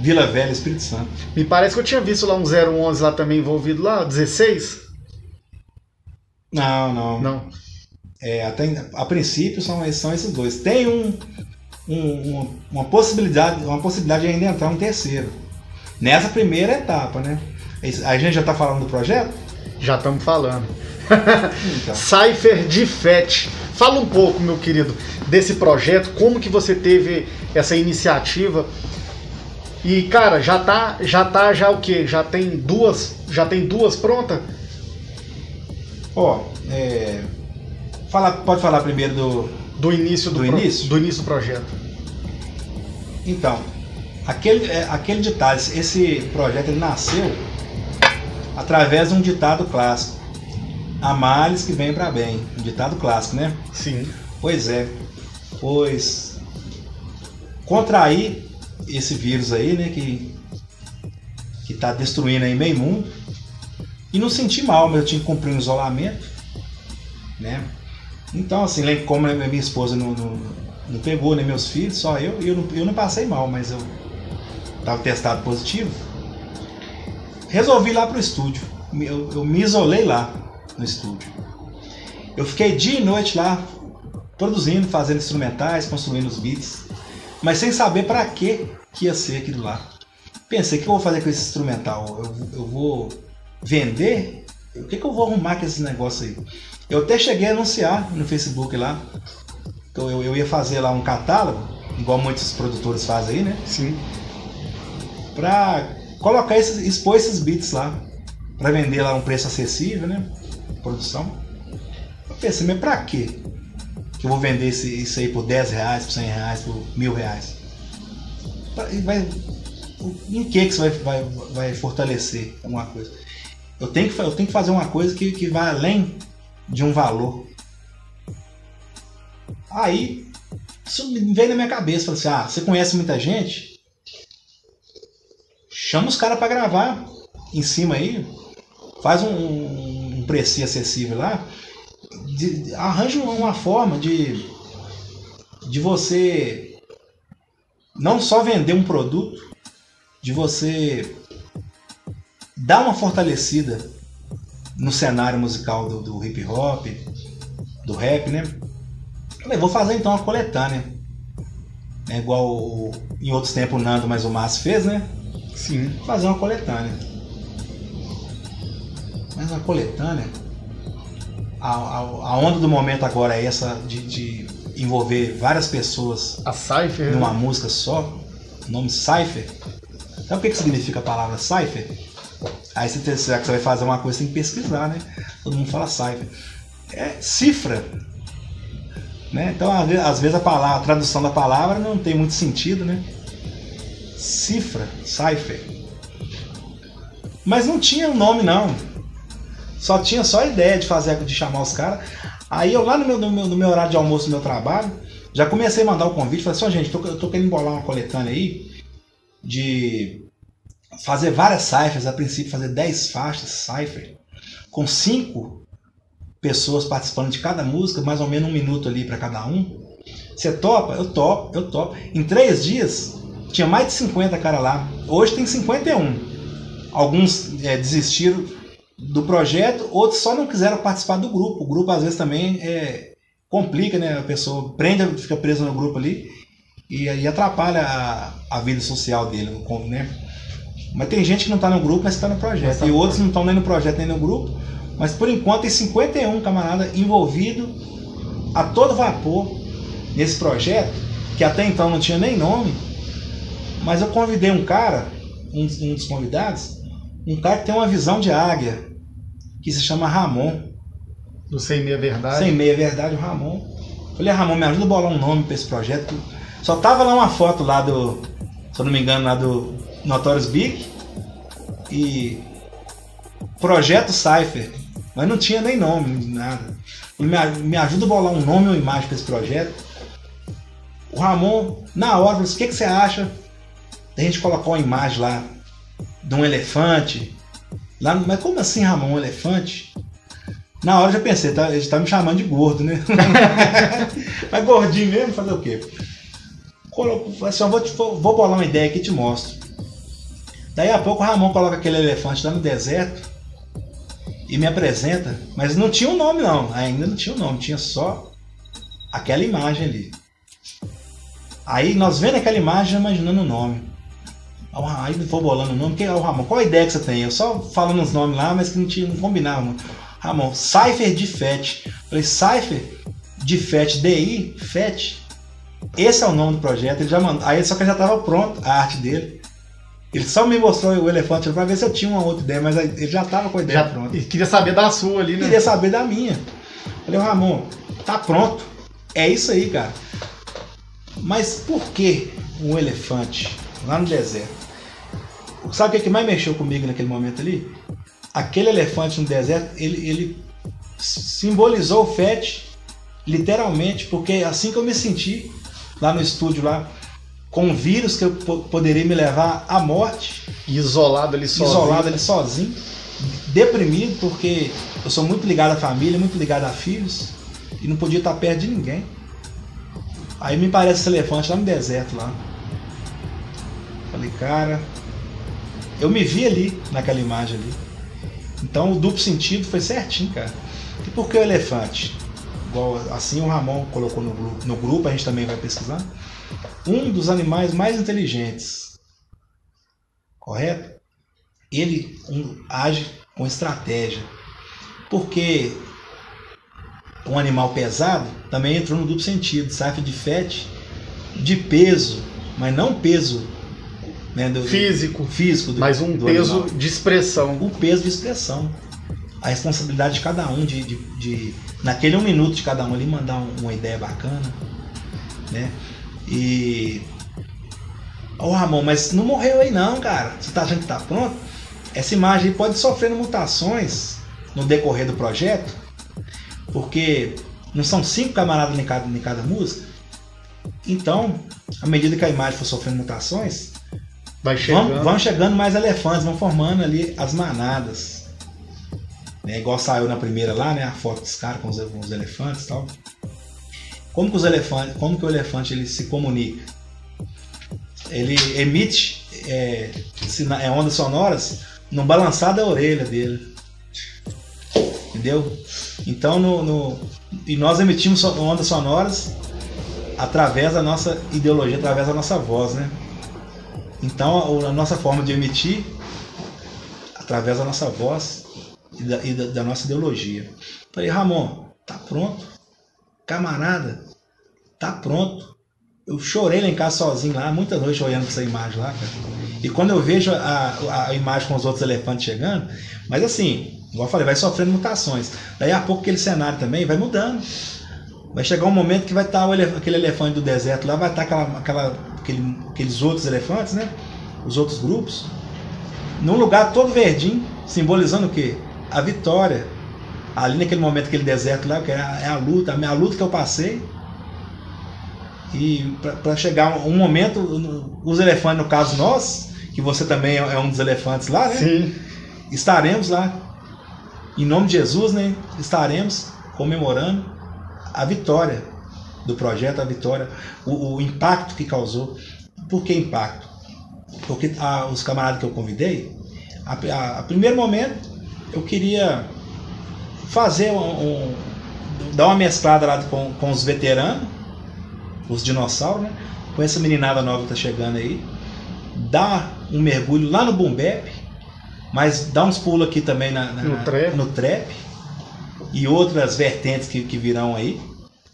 Vila Velha, Espírito Santo. Me parece que eu tinha visto lá um 011 lá também envolvido lá, 16? Não, não. Não. É, até, a princípio são, são esses dois. Tem um, um, uma, possibilidade, uma possibilidade de ainda entrar um terceiro. Nessa primeira etapa, né? A gente já está falando do projeto? Já estamos falando. Então. Cypher de FET. Fala um pouco, meu querido, desse projeto, como que você teve essa iniciativa. E cara, já tá, já tá já o quê? Já tem duas, já tem duas prontas? Ó, é, fala, pode falar primeiro do do início do, Do pro- início? do início do projeto. Então, aquele, é, aquele ditado, esse projeto ele nasceu através de um ditado clássico. Há males que vêm para bem. Um ditado clássico, né? Sim. Pois é. Pois contrair esse vírus aí, né, que que tá destruindo aí meio mundo. E não senti mal, mas eu tinha que cumprir um isolamento, né? Então, assim, como a minha esposa não, não, não pegou, nem meus filhos, só eu, eu não, eu não passei mal, mas eu tava testado positivo. Resolvi ir lá pro estúdio. Eu, eu me isolei lá no estúdio. Eu fiquei dia e noite lá produzindo, fazendo instrumentais, construindo os beats, mas sem saber para que que ia ser aquilo lá. Pensei, o que eu vou fazer com esse instrumental? Eu, eu vou vender? O que, que eu vou arrumar com esses negócios aí? Eu até cheguei a anunciar no Facebook lá. Então eu, eu ia fazer lá um catálogo, igual muitos produtores fazem aí, né? Sim. Pra colocar esses, expor esses beats lá. Pra vender lá um preço acessível, né? Produção. Eu pensei, mas pra quê? Que eu vou vender esse, isso aí por 10 reais, por 100 reais, por mil reais? Pra- vai, em que, que isso vai, vai, vai fortalecer alguma coisa? Eu tenho que, eu tenho que fazer uma coisa que, que vai além de um valor. Aí, isso veio na minha cabeça. Falei assim: ah, você conhece muita gente? Chama os caras pra gravar em cima aí. Faz um, um preço acessível lá. de- arranja uma forma de, de você não só vender um produto, de você dar uma fortalecida no cenário musical do, do hip hop, do rap, né? Falei, vou fazer então uma coletânea. É igual o- em outros tempos o Nando mais o Márcio fez, né? Sim. Fazer uma coletânea. Mas uma coletânea. A, a, a onda do momento agora é essa de, de envolver várias pessoas A Cypher. numa música só. O nome Cypher. Sabe o que, que significa a palavra Cypher? Aí que você vai fazer uma coisa, tem que pesquisar, né? Todo mundo fala Cypher. É cifra. Né? Então, às vezes, a, palavra, a tradução da palavra não tem muito sentido, né? Cifra, Cypher. Mas não tinha um nome, não. Só tinha só a ideia de fazer, de chamar os caras. Aí eu lá no meu, no, meu, no meu horário de almoço do meu trabalho, já comecei a mandar o convite, falei assim, ó gente, tô, eu tô querendo bolar uma coletânea aí de fazer várias ciphers, a princípio fazer 10 faixas cipher, com cinco pessoas participando de cada música, mais ou menos um minuto ali para cada um. Você topa? Eu topo, eu topo. Em três dias, tinha mais de 50 cara lá. Hoje tem 51. Alguns é, desistiram do projeto, outros só não quiseram participar do grupo. O grupo às vezes também é, complica, né? A pessoa prende, fica presa no grupo ali e aí atrapalha a, a vida social dele, né? Mas tem gente que não está no grupo, mas está no projeto. tá e outros não estão nem no projeto nem no grupo. Mas por enquanto tem 51 camarada envolvido a todo vapor nesse projeto, que até então não tinha nem nome. Mas eu convidei um cara, um, um dos convidados, um cara que tem uma visão de águia, que se chama Ramon. Do Sem Meia Verdade. Sem meia verdade, o Ramon. Falei, Ramon, me ajuda a bolar um nome para esse projeto. Só tava lá uma foto lá do, se eu não me engano, lá do Notorious Big e Projeto Cypher. Mas não tinha nem nome, nada. Ele me, ajuda a bolar um nome ou imagem para esse projeto. O Ramon, na hora, falou assim, o que, que você acha da gente colocar uma imagem lá de um elefante? Lá, mas como assim, Ramon, um elefante? Na hora eu já pensei, tá, ele tá me chamando de gordo, né? Mas gordinho mesmo, fazer o quê? Coloco, assim, vou, te- vou bolar uma ideia aqui e te mostro. Daí a pouco o Ramon coloca aquele elefante lá no deserto e me apresenta, mas não tinha um nome não, ainda não tinha um nome, tinha só aquela imagem ali. Aí nós vendo aquela imagem, imaginando o nome. Aí vou bolando o nome, que é o Ramon, qual a ideia que você tem? Eu só falando os nomes lá, mas que não, tinha, não combinava. Ramon, Cypher de FET. Falei, Cypher de FET, DI, FET. Esse é o nome do projeto. Ele já mandou. Aí só que já estava pronto a arte dele. Ele só me mostrou o elefante para ver se eu tinha uma outra ideia, mas ele já estava com a ideia já, pronta. E queria saber da sua ali, né? Queria saber da minha. Falei, Ramon, tá pronto. É isso aí, cara. Mas por que um elefante lá no deserto? Sabe o que, mais mexeu comigo naquele momento ali? Aquele elefante no deserto, ele, ele simbolizou o FET literalmente, porque é assim que eu me senti lá no estúdio lá, com um vírus que eu poderia me levar à morte. Isolado ali sozinho. Isolado ali sozinho. Deprimido, porque eu sou muito ligado à família, muito ligado a filhos. E não podia estar perto de ninguém. Aí me parece esse elefante lá no deserto lá. Falei, cara, eu me vi ali naquela imagem ali. Então o duplo sentido foi certinho, cara. E por que o elefante? Igual assim o Ramon colocou no, no grupo, a gente também vai pesquisar. Um dos animais mais inteligentes. Correto? Ele um, age com estratégia. Porque um animal pesado também entrou no duplo sentido, safra de fete, de peso, mas não peso né, do, físico, físico do, mas um peso animal. de expressão. O peso de expressão. A responsabilidade de cada um, de, de, de naquele um minuto de cada um ali, mandar uma ideia bacana. Né? E. Ô oh, Ramon, mas não morreu aí não, cara. Você tá achando que tá pronto? Essa imagem pode sofrer mutações no decorrer do projeto porque não são cinco camaradas em cada, em cada música. Então, à medida que a imagem for sofrendo mutações, Vai chegando. Vão, vão chegando mais elefantes, vão formando ali as manadas. É, igual saiu na primeira lá, né? A foto dos caras com os, com os elefantes e tal. Como que os elefantes, como que o elefante ele se comunica? Ele emite é, é ondas sonoras no balançar da orelha dele. Entendeu? Então, no, no, e nós emitimos ondas sonoras através da nossa ideologia, através da nossa voz, né? Então, a nossa forma de emitir, através da nossa voz e da, e da, da nossa ideologia. Falei, Ramon, tá pronto? Camarada, tá pronto. Eu chorei lá em casa sozinho lá, muitas noites olhando essa imagem lá, cara. E quando eu vejo a, a imagem com os outros elefantes chegando, mas assim, Igual eu falei, vai sofrendo mutações. Daí a pouco aquele cenário também vai mudando. Vai chegar um momento que vai estar tá elef aquele elefante do deserto lá, vai estar tá aquela, aquela, aquele, aqueles outros elefantes, né? Os outros grupos. Num lugar todo verdinho, simbolizando o quê? A vitória. Ali naquele momento, aquele deserto lá, que é a, é a luta, a minha luta que eu passei. E para chegar um momento, os elefantes, no caso nós, que você também é um dos elefantes lá, né? Sim. Estaremos lá em nome de Jesus, né, estaremos comemorando a vitória do projeto, a vitória, o, o impacto que causou. Por que impacto? Porque a, os camaradas que eu convidei, a, a, a, primeiro momento, eu queria fazer um, um, dar uma mesclada lá com, com os veteranos, os dinossauros, né? Com essa meninada nova que tá chegando aí, dar um mergulho lá no Bumbep, mas dá uns pulos aqui também na, na, no, trap. no trap e outras vertentes que, que virão aí,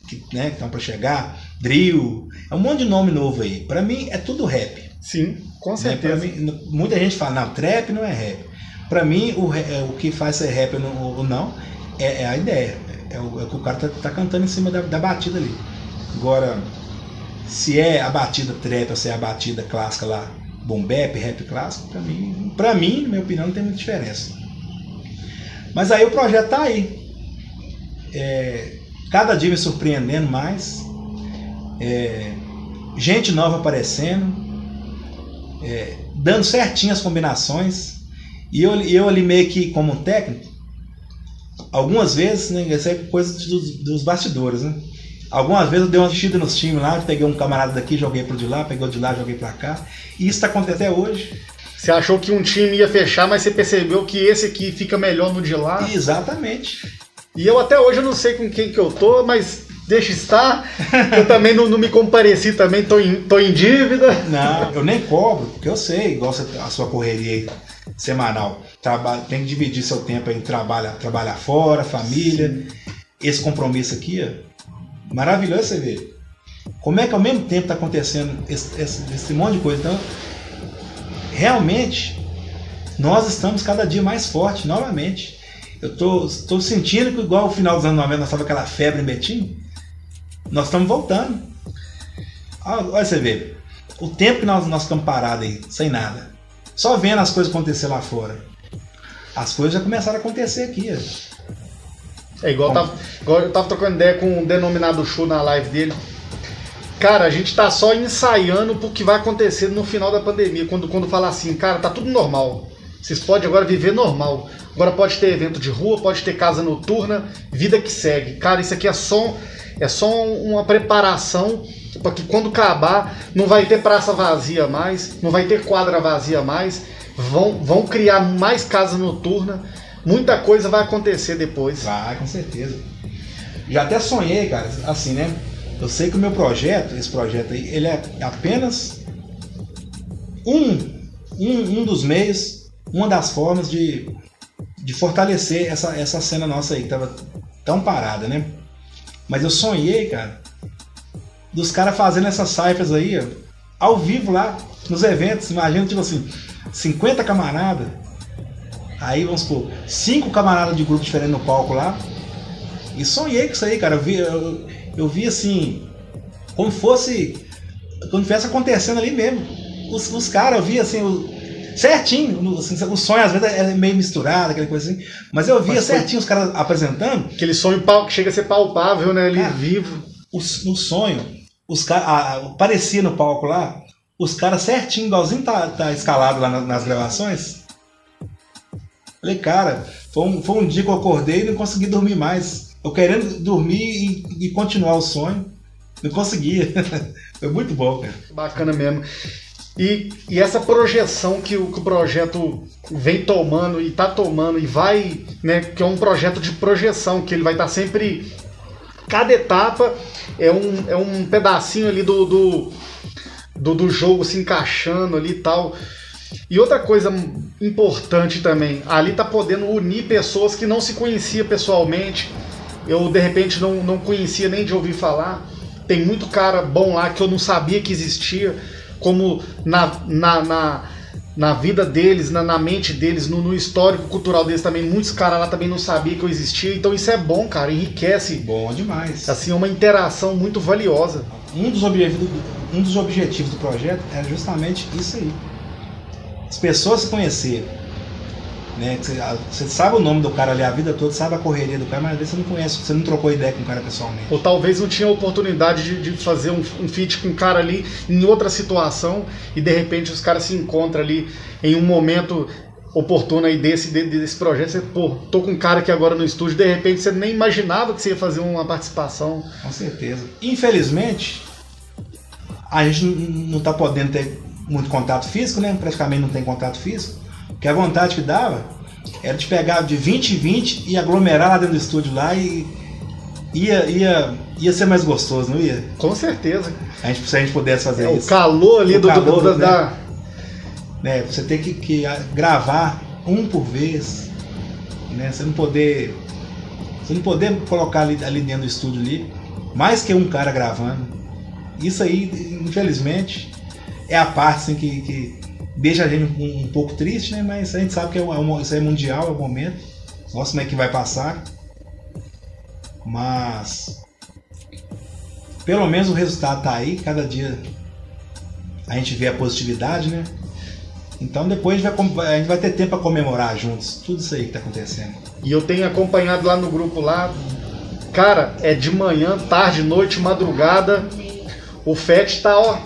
que né, estão para chegar, drill, é um monte de nome novo aí. Para mim é tudo rap. Sim, com né, certeza. Né? Mim, muita gente fala, não, trap não é rap. Para mim, o, é, o que faz ser rap ou não é, é, a ideia. É o, é o, que o cara tá, tá cantando em cima da, da, batida ali. Agora, se é a batida trap se é a batida clássica lá, boom rap clássico, para mim, para mim, na minha opinião, não tem muita diferença. Mas aí o projeto tá aí. É, cada dia me surpreendendo mais. É, gente nova aparecendo. É, dando certinho as combinações. E eu, eu ali meio que como um técnico, algumas vezes, né, isso é coisa dos, dos bastidores, né? Algumas vezes eu dei uma mexida nos times lá, peguei um camarada daqui, joguei pro de lá, peguei o de lá, joguei pra cá. E isso está acontecendo até hoje. Você achou que um time ia fechar, mas você percebeu que esse aqui fica melhor no de lá. Exatamente. E eu até hoje eu não sei com quem que eu tô, mas deixa estar. Eu também não, não me compareci também, tô em, tô em dívida. Não, eu nem cobro, porque eu sei, igual a sua correria semanal. Trabalho, tem que dividir seu tempo em trabalhar, trabalhar fora, família. Sim. Esse compromisso aqui, ó, maravilhoso você ver. Como é que ao mesmo tempo está acontecendo esse, esse, esse monte de coisa? Então, realmente, nós estamos cada dia mais fortes, novamente. Eu tô, tô sentindo que, igual o final dos anos 90, nós estava aquela febre em Betim, nós estamos voltando. Olha você vê, o tempo que nós, nós ficamos parados aí, sem nada, só vendo as coisas acontecer lá fora. As coisas já começaram a acontecer aqui. É igual, eu tava, igual eu tava trocando ideia com o denominado show na live dele. Cara, a gente tá só ensaiando pro que vai acontecer no final da pandemia. Quando, quando fala assim, cara, tá tudo normal. Vocês podem agora viver normal. Agora pode ter evento de rua, pode ter casa noturna, vida que segue. Cara, isso aqui é só, é só uma preparação para que quando acabar não vai ter praça vazia mais, não vai ter quadra vazia mais. Vão, vão criar mais casa noturna. Muita coisa vai acontecer depois. Vai, com certeza. Já até sonhei, cara, assim, né? Eu sei que o meu projeto, esse projeto aí, ele é apenas um, um, um dos meios, uma das formas de, de fortalecer essa, essa cena nossa aí, que tava tão parada, né? Mas eu sonhei, cara, dos caras fazendo essas cyphers aí, ó, ao vivo lá, nos eventos. Imagina, tipo assim, 50 camaradas. Aí, vamos supor, cinco camaradas de grupo diferente no palco lá. E sonhei com isso aí, cara. Eu vi, eu, eu vi assim, como fosse. Como estivesse acontecendo ali mesmo. Os, os caras, eu vi assim, o, certinho. Assim, o sonho às vezes é meio misturado, aquela coisa assim. Mas eu via mas certinho foi... os caras apresentando. Aquele sonho que chega a ser palpável, né? Ali vivo. O, o sonho, os caras. Parecia no palco lá, os caras certinho, igualzinho tá, tá escalado lá nas, nas gravações. Falei, cara, foi um, foi um dia que eu acordei e não consegui dormir mais eu querendo dormir e, e continuar o sonho. Não conseguia. Foi muito bom, cara. Bacana mesmo. E, e essa projeção que o, que o projeto vem tomando e está tomando e vai, né, que é um projeto de projeção, que ele vai estar tá sempre. Cada etapa é um, é um pedacinho ali do, do, do, do jogo se encaixando ali e tal. E outra coisa importante também, ali tá podendo unir pessoas que não se conhecia pessoalmente, eu de repente não, não conhecia nem de ouvir falar. Tem muito cara bom lá que eu não sabia que existia, como na, na, na, na vida deles, na, na mente deles, no, no, histórico cultural deles também. Muitos caras lá também não sabiam que eu existia. Então isso é bom, cara, enriquece. Bom demais. Assim, é uma interação muito valiosa. Um dos, objetivos, um dos objetivos do projeto é justamente isso aí. As pessoas se conhecerem né? Você, você, sabe o nome do cara ali a vida toda, sabe a correria do cara, mas às vezes você não conhece, você não trocou ideia com o cara pessoalmente. Ou talvez não tinha oportunidade de, de fazer um, um feat com um cara ali em outra situação e de repente os caras se encontram ali em um momento oportuno aí desse, desse projeto. Você, pô, tô com um cara aqui agora no estúdio, de repente você nem imaginava que você ia fazer uma participação. Com certeza. Infelizmente, a gente não tá podendo ter muito contato físico, né? Praticamente não tem contato físico. Que a vontade que dava era de pegar de 20 em 20 e aglomerar lá dentro do estúdio lá e ia, ia, ia ser mais gostoso, não ia? Com certeza. A gente, se a gente pudesse fazer é, isso. O calor ali o do, calor, do, do, né? da. Né, você tem que, que gravar um por vez. Né? Você não poder. Você não poder colocar ali, ali dentro do estúdio ali, mais que um cara gravando. Isso aí, infelizmente, é a parte assim, que, que deixa a gente um, um, pouco triste, né? Mas a gente sabe que é, um, isso é mundial, é o momento. Nossa, como é que vai passar. Mas pelo menos o resultado tá aí, cada dia a gente vê a positividade, né? Então depois a gente vai, a gente vai ter tempo para comemorar juntos tudo isso aí que tá acontecendo. E eu tenho acompanhado lá no grupo lá, cara, é de manhã, tarde, noite, madrugada. O FET tá, ó,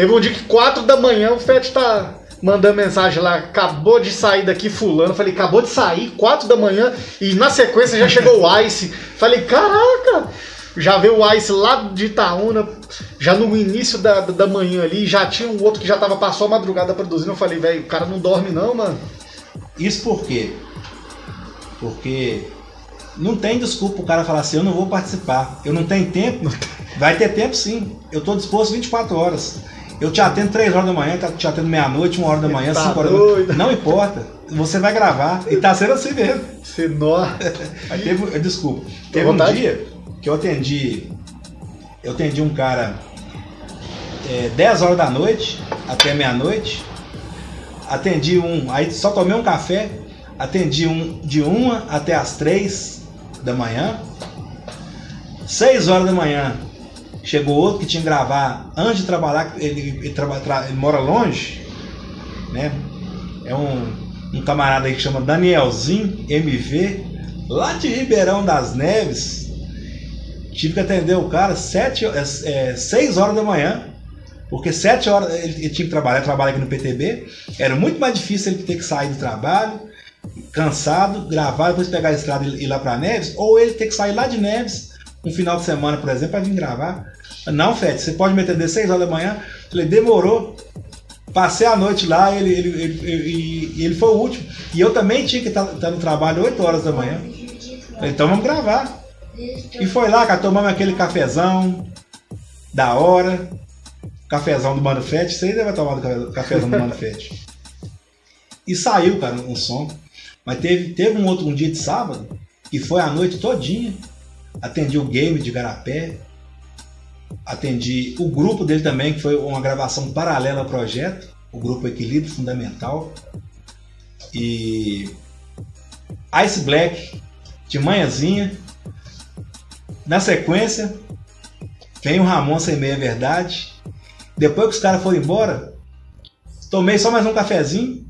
Teve um dia que 4 da manhã o Fett tá mandando mensagem lá, acabou de sair daqui fulano. Falei, acabou de sair, 4 da manhã, e na sequência já chegou o Ice. Falei, caraca! já veio o Ice lá de Itaúna, já no início da, da manhã ali, já tinha um outro que já tava passou a madrugada produzindo. Eu falei, velho, o cara não dorme não, mano. Isso por quê? Porque não tem desculpa o cara falar assim, eu não vou participar. Eu não tenho tempo. Vai ter tempo sim. Eu tô disposto 24 horas. Eu te atendo 3 horas da manhã, te atendo meia-noite, 1 hora da manhã, Tá 5 horas da doido. manhã. Não importa. Você vai gravar. E tá sendo assim mesmo. Você nó. Aí teve, desculpa, teve um dia que eu atendi, eu atendi um cara é, 10 horas da noite até meia-noite, atendi um, aí só tomei um café, atendi um de uma até as 3 da manhã, 6 horas da manhã chegou outro que tinha que gravar antes de trabalhar, ele, ele, tra- ele mora longe, né? É um, um camarada aí que chama Danielzinho MV, lá de Ribeirão das Neves. Tive que atender o cara sete, é, 6 horas da manhã, porque 7 horas ele, ele tinha que trabalhar, trabalha aqui no PTB. Era muito mais difícil ele ter que sair do trabalho, cansado, gravar, depois pegar a estrada e ir lá para Neves, ou ele ter que sair lá de Neves, um final de semana, por exemplo, para vir gravar. Não, Fete, você pode me atender 6 horas da manhã. Falei, demorou. Passei a noite lá, ele, ele, ele, ele- ele foi o último. E eu também tinha que estar no trabalho 8 horas da manhã. Falei, então vamos gravar. E foi lá, cara, tomamos aquele cafezão da hora. Cafezão do Mano Fett. Você ainda vai tomar cafe- cafezão do Mano Fett. E saiu, cara, um som. Mas teve, teve um outro um dia de sábado, que foi a noite todinha. Atendi o game de Garapé. Atendi o grupo dele também, que foi uma gravação paralela ao projeto. O grupo Equilíbrio Fundamental. E Ice Black, de manhãzinha. Na sequência, vem o Ramon sem meia verdade. Depois que os caras foram embora, tomei só mais um cafezinho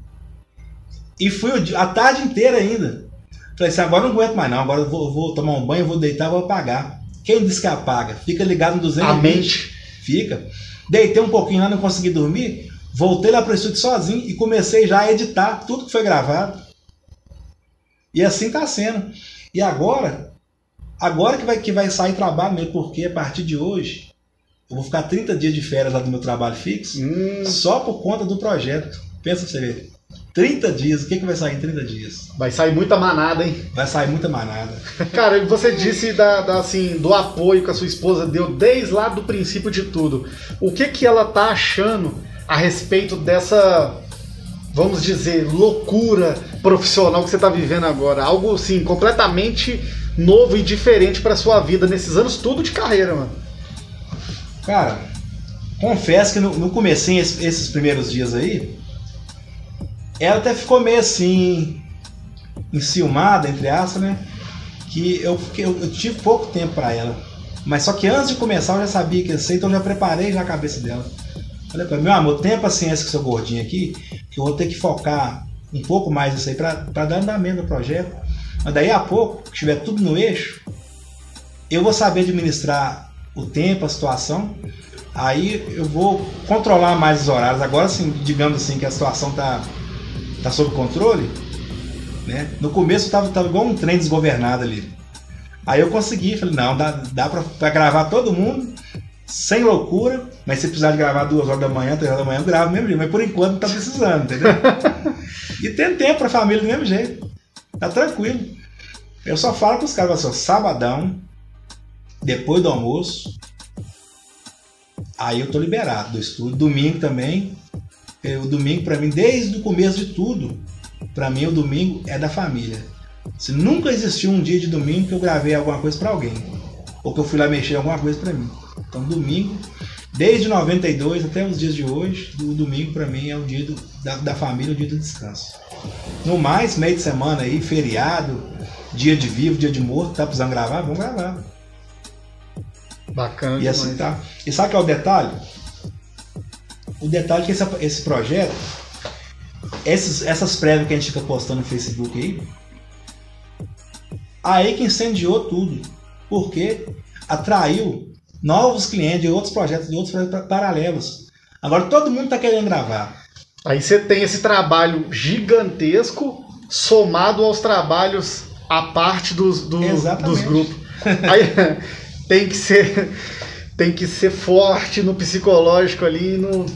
e fui a tarde inteira ainda. Falei assim, agora eu não aguento mais não, agora eu vou, vou tomar um banho, vou deitar, vou apagar. Quem disse que apaga? Fica ligado no 220. A mente. Fica. Deitei um pouquinho lá, não consegui dormir. Voltei lá pro estúdio sozinho e comecei já a editar tudo que foi gravado. E assim tá sendo. E agora, agora que vai, que vai sair trabalho mesmo, porque a partir de hoje eu vou ficar 30 dias de férias lá do meu trabalho fixo, Hum, só por conta do projeto. Pensa pra você ver. 30 dias, o que, que vai sair em 30 dias? vai sair muita manada, hein? Vai sair muita manada. Cara, você disse da, da, assim, do apoio que a sua esposa deu desde lá do princípio de tudo. O que que ela tá achando a respeito dessa, vamos dizer, loucura profissional que você tá vivendo agora? Algo assim completamente novo e diferente pra sua vida nesses anos tudo de carreira, mano. Cara, confesso que no, no comecinho, esses, esses primeiros dias aí, ela até ficou meio assim, enciumada, entre aspas, né? Que eu, fiquei, eu, tive pouco tempo pra ela. Mas só que antes de começar eu já sabia que ia ser, então eu já preparei já a cabeça dela. Falei pra ela, meu amor, tenha paciência com seu gordinho aqui, que eu vou ter que focar um pouco mais nisso aí pra, pra dar andamento no projeto. Mas daí a pouco, que estiver tudo no eixo, eu vou saber administrar o tempo, a situação. Aí eu vou controlar mais os horários. Agora sim, digamos assim que a situação tá, tá sob controle. Né? No começo eu tava, tava igual um trem desgovernado ali. Aí eu consegui, falei, não, dá, dá pra, pra gravar todo mundo, sem loucura, mas se precisar de gravar duas horas da manhã, três horas da manhã, eu gravo mesmo jeito. Mas por enquanto não tá precisando, entendeu? e tem tempo pra família do mesmo jeito. Tá tranquilo. Eu só falo pros caras assim, ó, sabadão, depois do almoço, aí eu tô liberado do estúdio. Domingo também. Eh, O domingo pra mim, desde o começo de tudo, pra mim o domingo é da família. Se nunca existiu um dia de domingo que eu gravei alguma coisa pra alguém, ou que eu fui lá mexer alguma coisa pra mim. Então domingo, desde 92 até os dias de hoje, o domingo pra mim é o dia do- da, da família, o dia do descanso. No mais, meio de semana aí, feriado, dia de vivo, dia de morto, tá precisando gravar? Vamos gravar. Bacana E demais. assim tá. E sabe qual é o detalhe? O detalhe é que esse, esse projeto, esses, essas prévias que a gente fica postando no Facebook aí, aí que incendiou tudo. Porque atraiu novos clientes de outros projetos, de outros projetos paralelos. Agora todo mundo tá querendo gravar. Aí você tem esse trabalho gigantesco somado aos trabalhos à parte dos, do- dos grupos. Aí, tem que ser tem que ser forte no psicológico ali no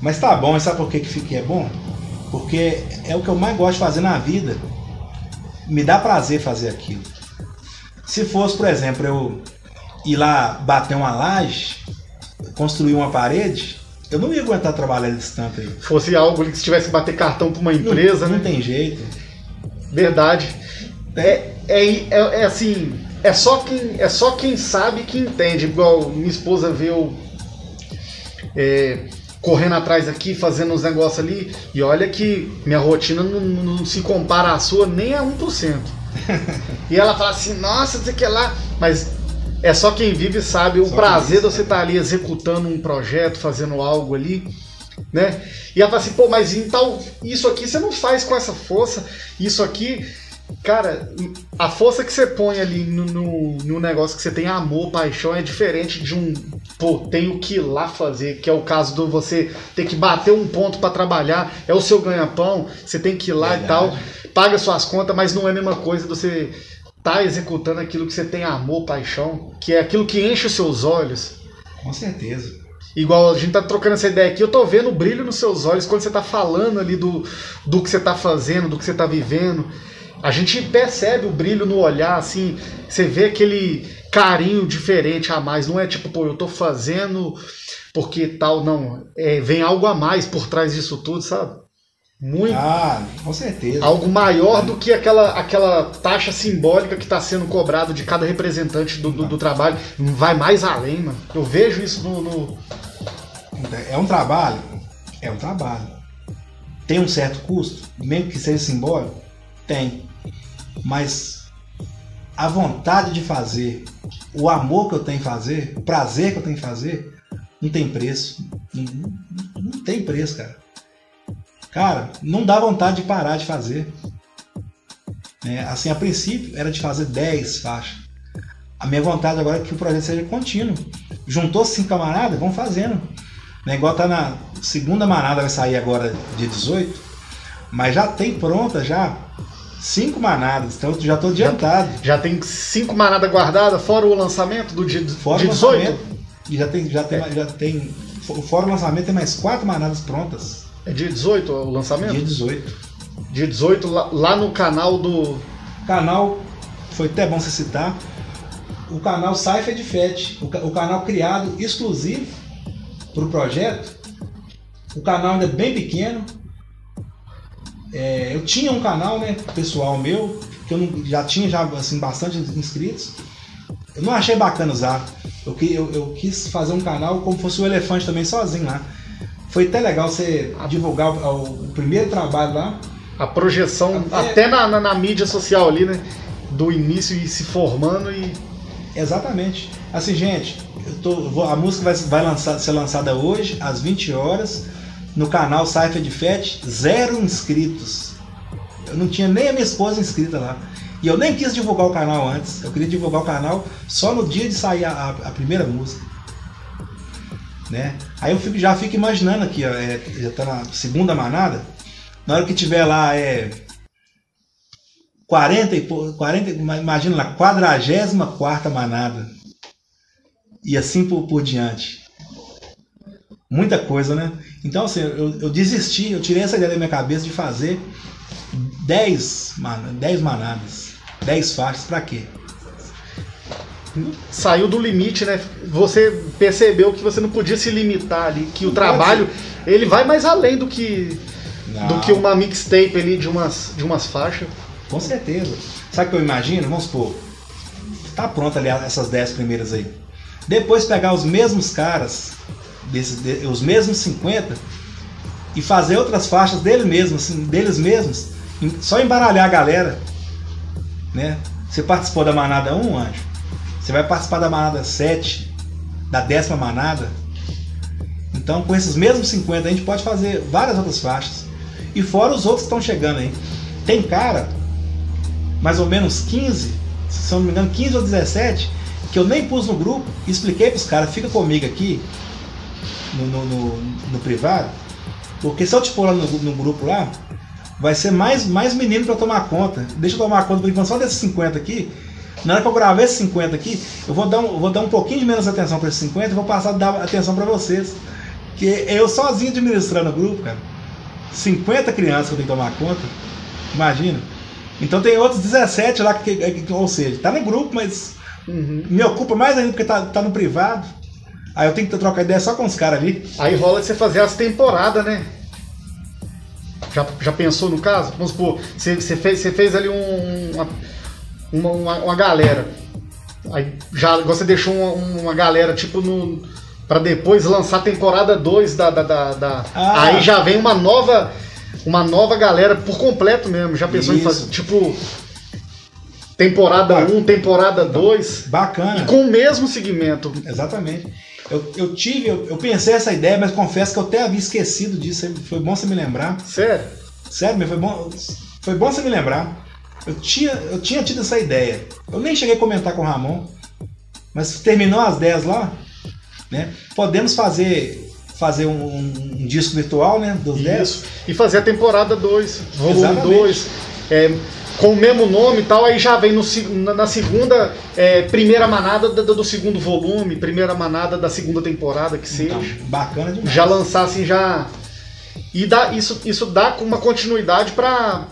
Mas tá bom, e sabe por que que é bom? Porque é o que eu mais gosto de fazer na vida. Me dá prazer fazer aquilo. Se fosse, por exemplo, eu ir lá bater uma laje, construir uma parede, eu não ia aguentar trabalhar desse tanto aí. Fosse algo que se tivesse que bater cartão para uma empresa, não, né? Não tem jeito. Verdade. É, é, é, é, assim, é só, quem, é só quem sabe que entende. Igual minha esposa vê eu é, correndo atrás aqui, fazendo uns negócios ali, e olha que minha rotina não, não se compara à sua nem a 1%. e ela fala assim, nossa, dizer que é lá. Mas é só quem vive sabe o só prazer de você estar tá ali executando um projeto, fazendo algo ali, né? E ela fala assim, pô, mas então isso aqui você não faz com essa força, isso aqui Cara, a força que você põe ali no, no, no, negócio que você tem amor, paixão, é diferente de um. Pô, tenho que ir lá fazer, que é o caso do você ter que bater um ponto para trabalhar, é o seu ganha-pão, você tem que ir lá Verdade. e tal, paga suas contas, mas não é a mesma coisa você tá executando aquilo que você tem amor, paixão, que é aquilo que enche os seus olhos. Com certeza. Igual a gente tá trocando essa ideia aqui, eu tô vendo o brilho nos seus olhos quando você tá falando ali do, do que você tá fazendo, do que você tá vivendo. A gente percebe o brilho no olhar, assim, você vê aquele carinho diferente a mais. Não é tipo, pô, eu tô fazendo porque tal, não. É, vem algo a mais por trás disso tudo, sabe? Muito. Ah, com certeza. Algo maior do que aquela, aquela taxa simbólica que está sendo cobrado de cada representante do, do, do, trabalho. Vai mais além, mano. Eu vejo isso no, no. É um trabalho? É um trabalho. Tem um certo custo, mesmo que seja simbólico? Tem. Mas a vontade de fazer, o amor que eu tenho em fazer, o prazer que eu tenho em fazer, não tem preço. Não, não, não tem preço, cara. Cara, não dá vontade de parar de fazer. É, assim, a princípio era de fazer 10 faixas. A minha vontade agora é que o projeto seja contínuo. Juntou cinco camaradas, vamos fazendo. Né, igual tá na segunda manada, vai sair agora dia 18, mas já tem pronta já Cinco manadas, então já estou adiantado. Já, já, tem cinco manadas guardadas, fora o lançamento do dia, fora dia 18? E já tem, já tem, é. já tem. Fora o lançamento tem mais quatro manadas prontas. É dia 18 o lançamento? Dia 18. Dia 18, lá, lá no canal do. Canal, foi até bom você citar. O canal Cypher de Fete, o, o canal criado exclusivo para o projeto. O canal ainda é bem pequeno, é, eu tinha um canal, né, pessoal meu, que eu não, já tinha já, assim, bastante inscritos. Eu não achei bacana usar. Eu, eu, eu quis fazer um canal como fosse o elefante também sozinho lá. Foi até legal você divulgar o, o primeiro trabalho lá. A projeção, até, até na, na, na, mídia social ali, né? Do início e se formando e. Exatamente. Assim, gente, tô, a música vai, vai lançar, ser lançada hoje, às 20 horas no canal Cypher de Fete, zero inscritos. Eu não tinha nem a minha esposa inscrita lá. E eu nem quis divulgar o canal antes. Eu queria divulgar o canal só no dia de sair a, a, a primeira música. Né? Aí eu fico, já fico imaginando aqui, ó, é, já tá na segunda manada. Na hora que tiver lá é 40 e 40, imagina lá, 44 manada. E assim por, por diante. Muita coisa, né? Então, assim, eu, eu desisti, eu tirei essa ideia da minha cabeça de fazer 10, man, 10 manadas, 10 faixas, pra quê? Saiu do limite, né? Você percebeu que você não podia se limitar ali, que não o trabalho ele vai mais além do que não. do que uma mixtape ali de umas de umas faixas. Com certeza. Sabe o que eu imagino? Vamos supor, tá pronta ali essas 10 primeiras aí. Depois pegar os mesmos caras desses, de, os mesmos 50 e fazer outras faixas dele mesmo, assim, deles mesmos, só embaralhar a galera, né? Você participou da manada 1, Anjo? Você vai participar da manada 7, da décima manada. Então, com esses mesmos 50, a gente pode fazer várias outras faixas. E fora os outros que estão chegando aí. Tem cara, mais ou menos 15, se não me engano, 15 ou 17, que eu nem pus no grupo, expliquei para os caras, fica comigo aqui, no, no, no, no privado, porque se eu te pôr lá no, no grupo lá, vai ser mais, mais menino para tomar conta. Deixa eu tomar conta por enquanto só desses 50 aqui, Na hora que eu gravar esses 50 aqui, eu vou dar um, vou dar um pouquinho de menos atenção para esses 50 e vou passar a dar atenção para vocês. Que eu sozinho administrando o grupo, cara. 50 crianças que eu tenho que tomar conta. Imagina. Então tem outros 17 lá, que, que ou seja, tá no grupo, mas uhum. me ocupa mais ainda porque tá, tá no privado. Aí eu tenho que trocar ideia só com os caras ali. Aí rola de você fazer as temporadas, né? Já, já pensou no caso? Vamos supor, você, você, fez, você fez ali um, uma, uma, uma, uma galera. Aí já você deixou uma, uma galera tipo no. Pra depois lançar a temporada 2 da. da, da, da... Ah. Aí já vem uma nova. Uma nova galera por completo mesmo. Já pensou Isso. em fazer tipo. Temporada 1, um, temporada 2. Bacana. E com o mesmo segmento. Exatamente. Eu, eu tive, eu, eu, pensei essa ideia, mas confesso que eu até havia esquecido disso. Foi bom você me lembrar. Sério? Sério, foi bom, foi bom você me lembrar. Eu tinha, eu tinha tido essa ideia. Eu nem cheguei a comentar com o Ramon, mas terminou as 10 lá, né? Podemos fazer fazer um, um disco virtual, né? Dos 10. E fazer a temporada 2, volume 2. É, com o mesmo nome e tal, aí já vem no, na segunda, é, primeira manada do, do, segundo volume, primeira manada da segunda temporada, que seja. Então, bacana demais. Já lançar assim, já. E dá, isso, isso dá uma continuidade para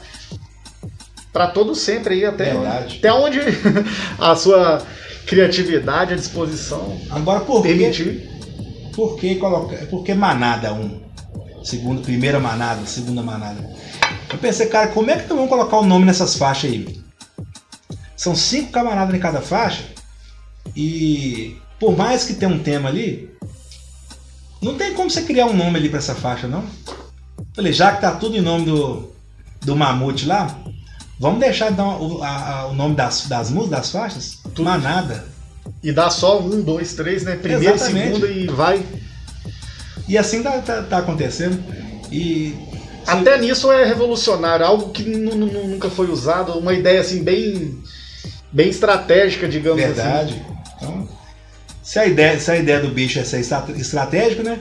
para todo sempre aí, até, Verdade. até onde a sua criatividade, a disposição. Agora por permitir. que, por que, por que manada 1? Um? Segundo, primeira manada, segunda manada. Eu pensei, cara, como é que vamos colocar o nome nessas faixas aí? São cinco camaradas em cada faixa. E por mais que tenha um tema ali, não tem como você criar um nome ali para essa faixa, não. Falei, já que tá tudo em nome do, do Mamute lá, vamos deixar então o, a, a, o nome das, das músicas, das faixas? Tudo. Manada. E dá só um, dois, três, né? Primeira, Exatamente. segunda e vai. E assim tá, tá, tá acontecendo. E até nisso é revolucionário, algo que nunca foi usado, uma ideia assim bem, bem estratégica, digamos Verdade. assim. Verdade. Então, se a, ideia, se a ideia do bicho é ser estratégico, né?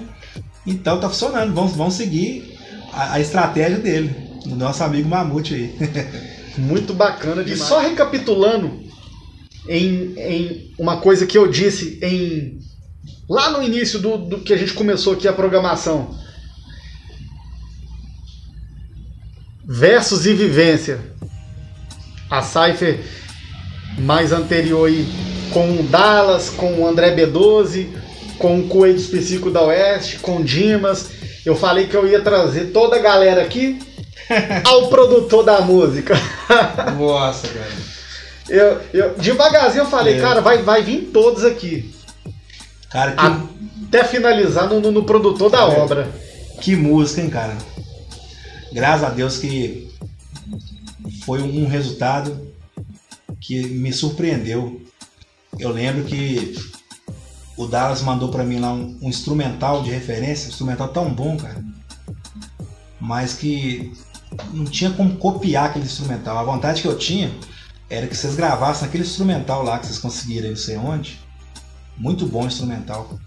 Então tá funcionando. Vamos, vamos seguir a, a estratégia dele, do nosso amigo Mamute aí. Muito bacana. E só recapitulando em, em uma coisa que eu disse em lá no início do, do que a gente começou aqui a programação Versos e Vivência. A Cypher mais anterior aí com o Dallas, com o André B12, com o Coelho Específico da Oeste, com o Dimas. Eu falei que eu ia trazer toda a galera aqui ao produtor da música. Nossa, cara. Eu, eu, devagarzinho eu falei, é. cara, vai, vai vir todos aqui. Cara, que... Até finalizar no, no, no produtor da é. obra. Que música, hein, cara? Graças a Deus que foi um resultado que me surpreendeu. Eu lembro que o Dallas mandou para mim lá um, um, instrumental de referência, um instrumental tão bom, cara, mas que não tinha como copiar aquele instrumental. A vontade que eu tinha era que vocês gravassem aquele instrumental lá que vocês conseguiram, não sei onde. Muito bom instrumental.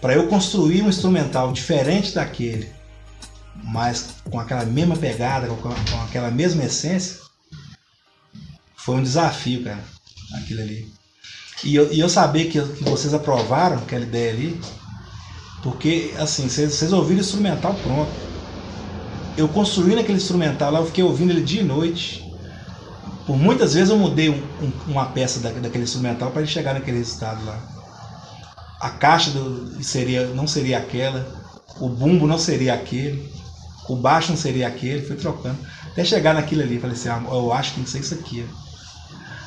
Para eu construir um instrumental diferente daquele mas com aquela mesma pegada, com, com aquela mesma essência, foi um desafio, cara, aquilo ali. E eu, e eu saber que, que vocês aprovaram aquela ideia ali, porque, assim, vocês, ouviram o instrumental pronto. Eu construindo aquele instrumental lá, eu fiquei ouvindo ele dia e noite. Por muitas vezes eu mudei um, um, uma peça da, daquele instrumental para ele chegar naquele resultado lá. A caixa do, seria, não seria aquela, o bumbo não seria aquele o baixo não seria aquele, foi trocando. Até chegar naquilo ali, falei assim, ah, eu acho que tem que ser isso aqui.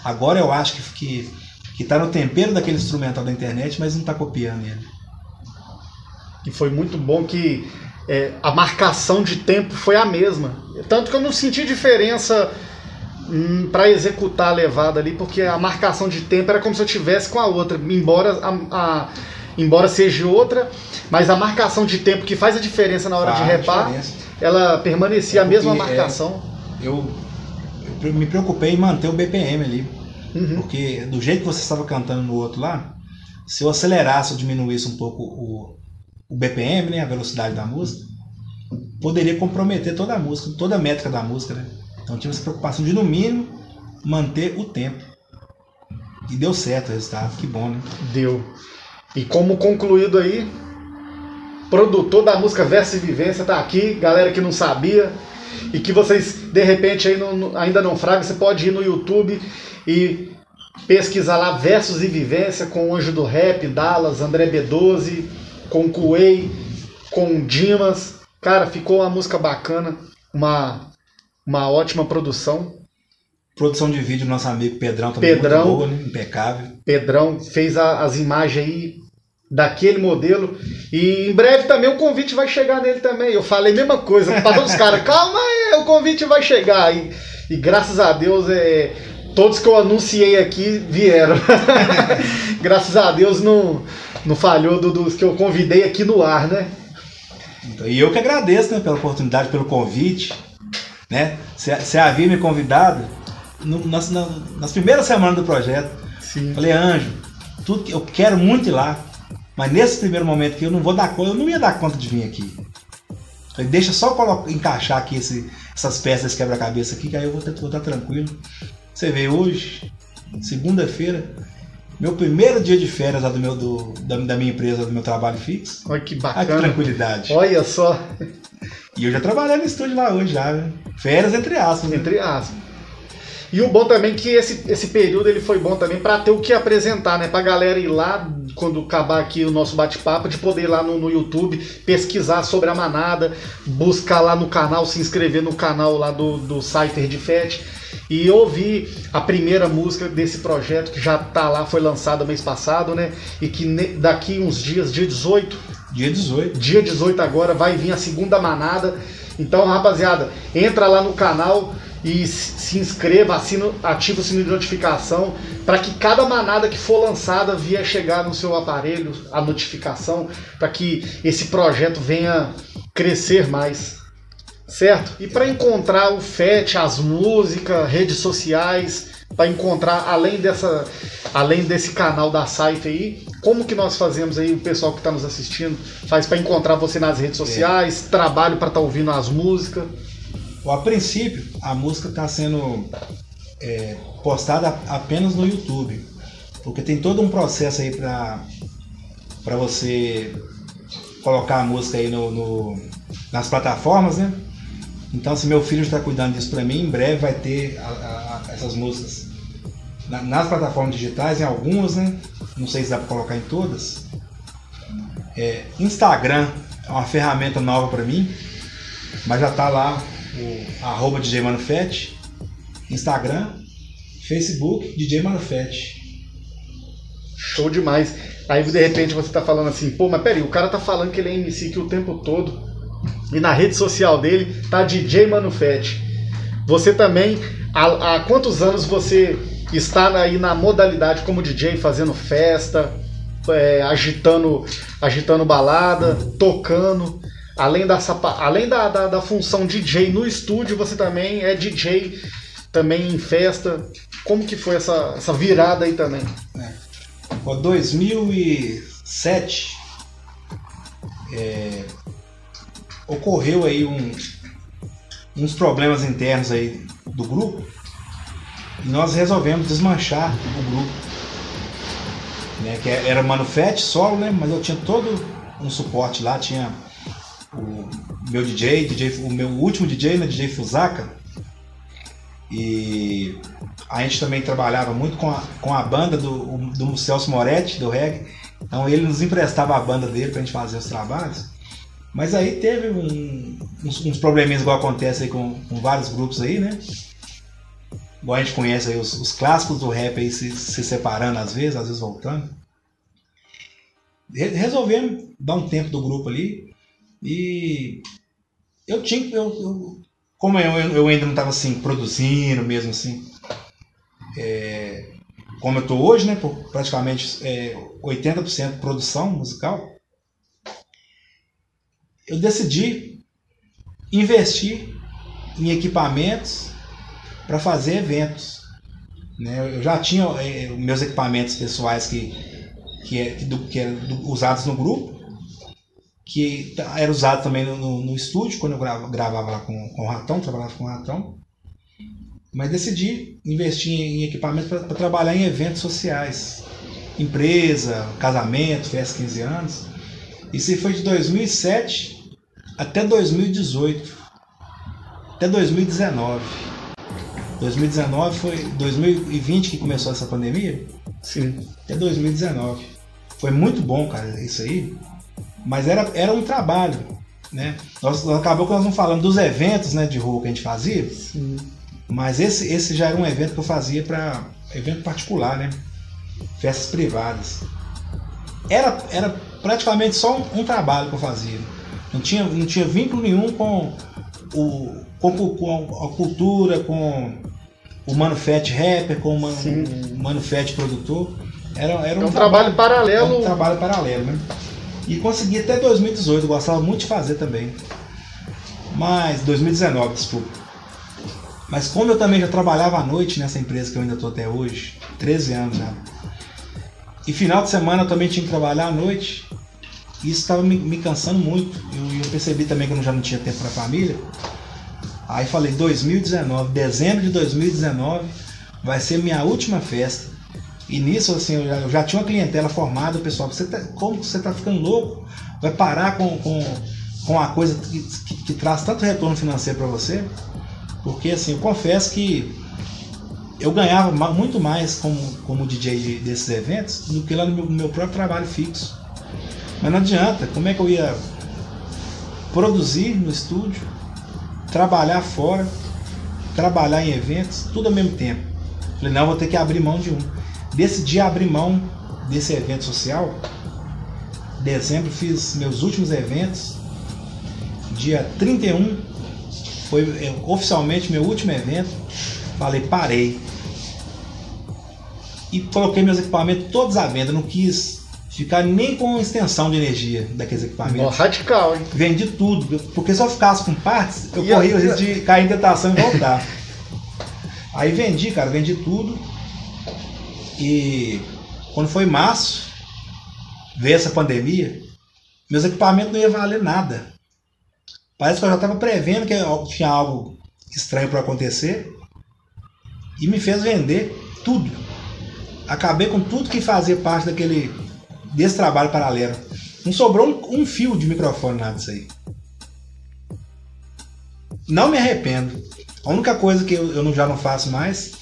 Agora eu acho que, que, que tá no tempero daquele instrumental da internet, mas não está copiando ele. E foi muito bom que é, a marcação de tempo foi a mesma. Tanto que eu não senti diferença hum, para executar a levada ali, porque a marcação de tempo era como se eu tivesse com a outra, embora a, a embora seja outra, mas a marcação de tempo que faz a diferença na hora faz de repar ela permanecia é a mesma marcação. É, eu, eu, me preocupei em manter o BPM ali. Uhum. Porque do jeito que você estava cantando no outro lá, se eu acelerasse ou diminuísse um pouco o, o BPM, né, a velocidade da música, poderia comprometer toda a música, toda a métrica da música, né? Então tinha essa preocupação de no mínimo manter o tempo. E deu certo o resultado, que bom, né? Deu. E como concluído aí, produtor da música Verso e Vivência tá aqui, galera que não sabia e que vocês de repente aí não, ainda não fragam, você pode ir no YouTube e pesquisar lá Versos e Vivência com o Anjo do Rap, Dallas, André B12, com Kuei, com Dimas. Cara, ficou uma música bacana, uma, uma ótima produção. Produção de vídeo do nosso amigo Pedrão também Pedrão, boa, né? impecável. Pedrão fez a, as imagens aí daquele modelo. E em breve também o convite vai chegar nele também. Eu falei a mesma coisa para todos os caras, calma aí, o convite vai chegar. E, e graças a Deus, é, todos que eu anunciei aqui vieram. graças a Deus não, não falhou do- dos que eu convidei aqui no ar, né? Então, e eu que agradeço né, pela oportunidade, pelo convite. Né? Você havia me convidado no- nas, na- nas primeiras semanas do projeto. Sim. Falei, Anjo, tudo que eu quero muito ir lá, mas nesse primeiro momento que eu não vou dar conta, eu não ia dar conta de vir aqui. Falei, deixa só colo- encaixar aqui esse- essas peças quebra-cabeça aqui, que aí eu vou estar tranquilo. Você vê hoje, segunda-feira, meu primeiro dia de férias lá do meu, do, da, da minha empresa, do meu trabalho fixo. Olha que Ah, que bacana. tranquilidade. Olha só, E eu já trabalhei no estúdio lá hoje já, né? Férias entre aspas, né? entre aspas. E o bom também é que esse, esse período ele foi bom também para ter o que apresentar, né? Pra galera ir lá, quando acabar aqui o nosso bate-papo, de poder ir lá no, no YouTube pesquisar sobre a manada, buscar lá no canal, se inscrever no canal lá do, do Cypher de Fete e ouvir a primeira música desse projeto que já tá lá, foi lançada mês passado, né? E que daqui uns dias, dia 18, Dia 18. Dia 18 agora vai vir a segunda manada. Então, rapaziada, entra lá no canal e se inscreva, assina, ativa o sininho de notificação para que cada manada que for lançada vier chegar no seu aparelho a notificação para que esse projeto venha crescer mais. Certo? E para encontrar o FET, as músicas, redes sociais, para encontrar além dessa além desse canal da Saifa aí, como que nós fazemos aí o pessoal que está nos assistindo faz para encontrar você nas redes sociais, trabalho para estar ouvindo as músicas. A princípio, a música está sendo é, postada apenas no YouTube. Porque tem todo um processo aí para você colocar a música aí no, no- nas plataformas, né? Então, se meu filho está cuidando disso para mim, em breve vai ter a- a- essas músicas na- nas plataformas digitais, em algumas, né? Não sei se dá para colocar em todas. É, Instagram é uma ferramenta nova para mim, mas já tá lá o arroba DJ Manufete, Instagram, Facebook, DJ Manufete. Show demais. Aí de repente você tá falando assim, pô, mas peraí, o cara tá falando que ele é MC aqui o tempo todo. E na rede social dele tá DJ Manufete. Você também, há, há quantos anos você está aí na modalidade como DJ, fazendo festa, é, agitando, agitando balada, tocando? Além, da, além da, da, da função DJ no estúdio, você também é DJ também em festa. Como que foi essa, essa virada aí também? Ó, 2007 é, ocorreu aí um- uns problemas internos aí do grupo e nós resolvemos desmanchar o grupo. Né, que era Manufete solo, né, mas eu tinha todo um suporte lá, tinha o meu DJ, DJ o meu último DJ, né, DJ Fusaka, e a gente também trabalhava muito com a, com a banda do, do Celso Moretti, do reggae. Então ele nos emprestava a banda dele pra gente fazer os trabalhos. Mas aí teve um- uns, uns probleminhas igual acontece aí com, com vários grupos aí, né? Igual a gente conhece aí os, os clássicos do rap aí se, se separando às vezes, às vezes voltando. Re- Resolvemos dar um tempo do grupo ali e eu tinha eu, eu- como eu, eu ainda não estava assim produzindo mesmo assim é, como eu estou hoje né praticamente é, 80% produção musical eu decidi investir em equipamentos para fazer eventos né. Eu já tinha é, meus equipamentos pessoais que que, é, que, do- que eram do- usados no grupo que ta- era usado também no, no- estúdio, quando eu grava- gravava lá com, com o Ratão, trabalhava com o Ratão. Mas decidi investir em equipamento para trabalhar em eventos sociais. Empresa, casamento, festa 15 anos. Isso foi de 2007 até 2018. Até 2019. 2019 foi 2020 que começou essa pandemia? Sim. Até 2019. Foi muito bom, cara, isso aí. Mas era, era um trabalho, né? Nós, acabou que nós não falamos dos eventos né, de rua que a gente fazia. Sim. Mas esse, esse já era um evento que eu fazia para evento particular, né? Festas privadas. Era, era praticamente só um, um, trabalho que eu fazia. Não tinha, não tinha vínculo nenhum com, o, com, com a cultura, com o manufete rapper, com o, man, o manufete produtor. Era, era um, é um trabalho, trabalho paralelo. um trabalho paralelo, né? E consegui até 2018, gostava muito de fazer também. Mas 2019, desculpa. Mas como eu também já trabalhava à noite nessa empresa que eu ainda estou até hoje, 13 anos já. E final de semana eu também tinha que trabalhar à noite. Isso estava me, me, cansando muito. Eu, eu, percebi também que eu já não tinha tempo para a família. Aí falei, 2019, dezembro de 2019, vai ser minha última festa. E nisso, assim, eu já, eu já tinha uma clientela formada, pessoal, você tá, como você está ficando louco? Vai parar com, com, com a coisa que, que, que traz tanto retorno financeiro para você? Porque assim, eu confesso que eu ganhava muito mais como, como DJ desses eventos do que lá no meu, meu próprio trabalho fixo. Mas não adianta, como é que eu ia produzir no estúdio, trabalhar fora, trabalhar em eventos, tudo ao mesmo tempo. Falei, não, vou ter que abrir mão de um. Decidi abrir mão desse evento social. Dezembro fiz meus últimos eventos. Dia 31 foi é, oficialmente meu último evento. Falei, parei. E coloquei meus equipamentos todos à venda. Não quis ficar nem com extensão de energia daqueles equipamentos. radical, hein? Vendi tudo. Porque se eu ficasse com partes, eu e corria o risco de cair em tentação e voltar. Aí vendi, cara, vendi tudo. E quando foi março, veio essa pandemia, meus equipamentos não iam valer nada. Parece que eu já estava prevendo que tinha algo estranho para acontecer e me fez vender tudo. Acabei com tudo que fazia parte daquele desse trabalho paralelo. Não sobrou um, um fio de microfone nada disso aí. Não me arrependo. A única coisa que eu, eu já não faço mais,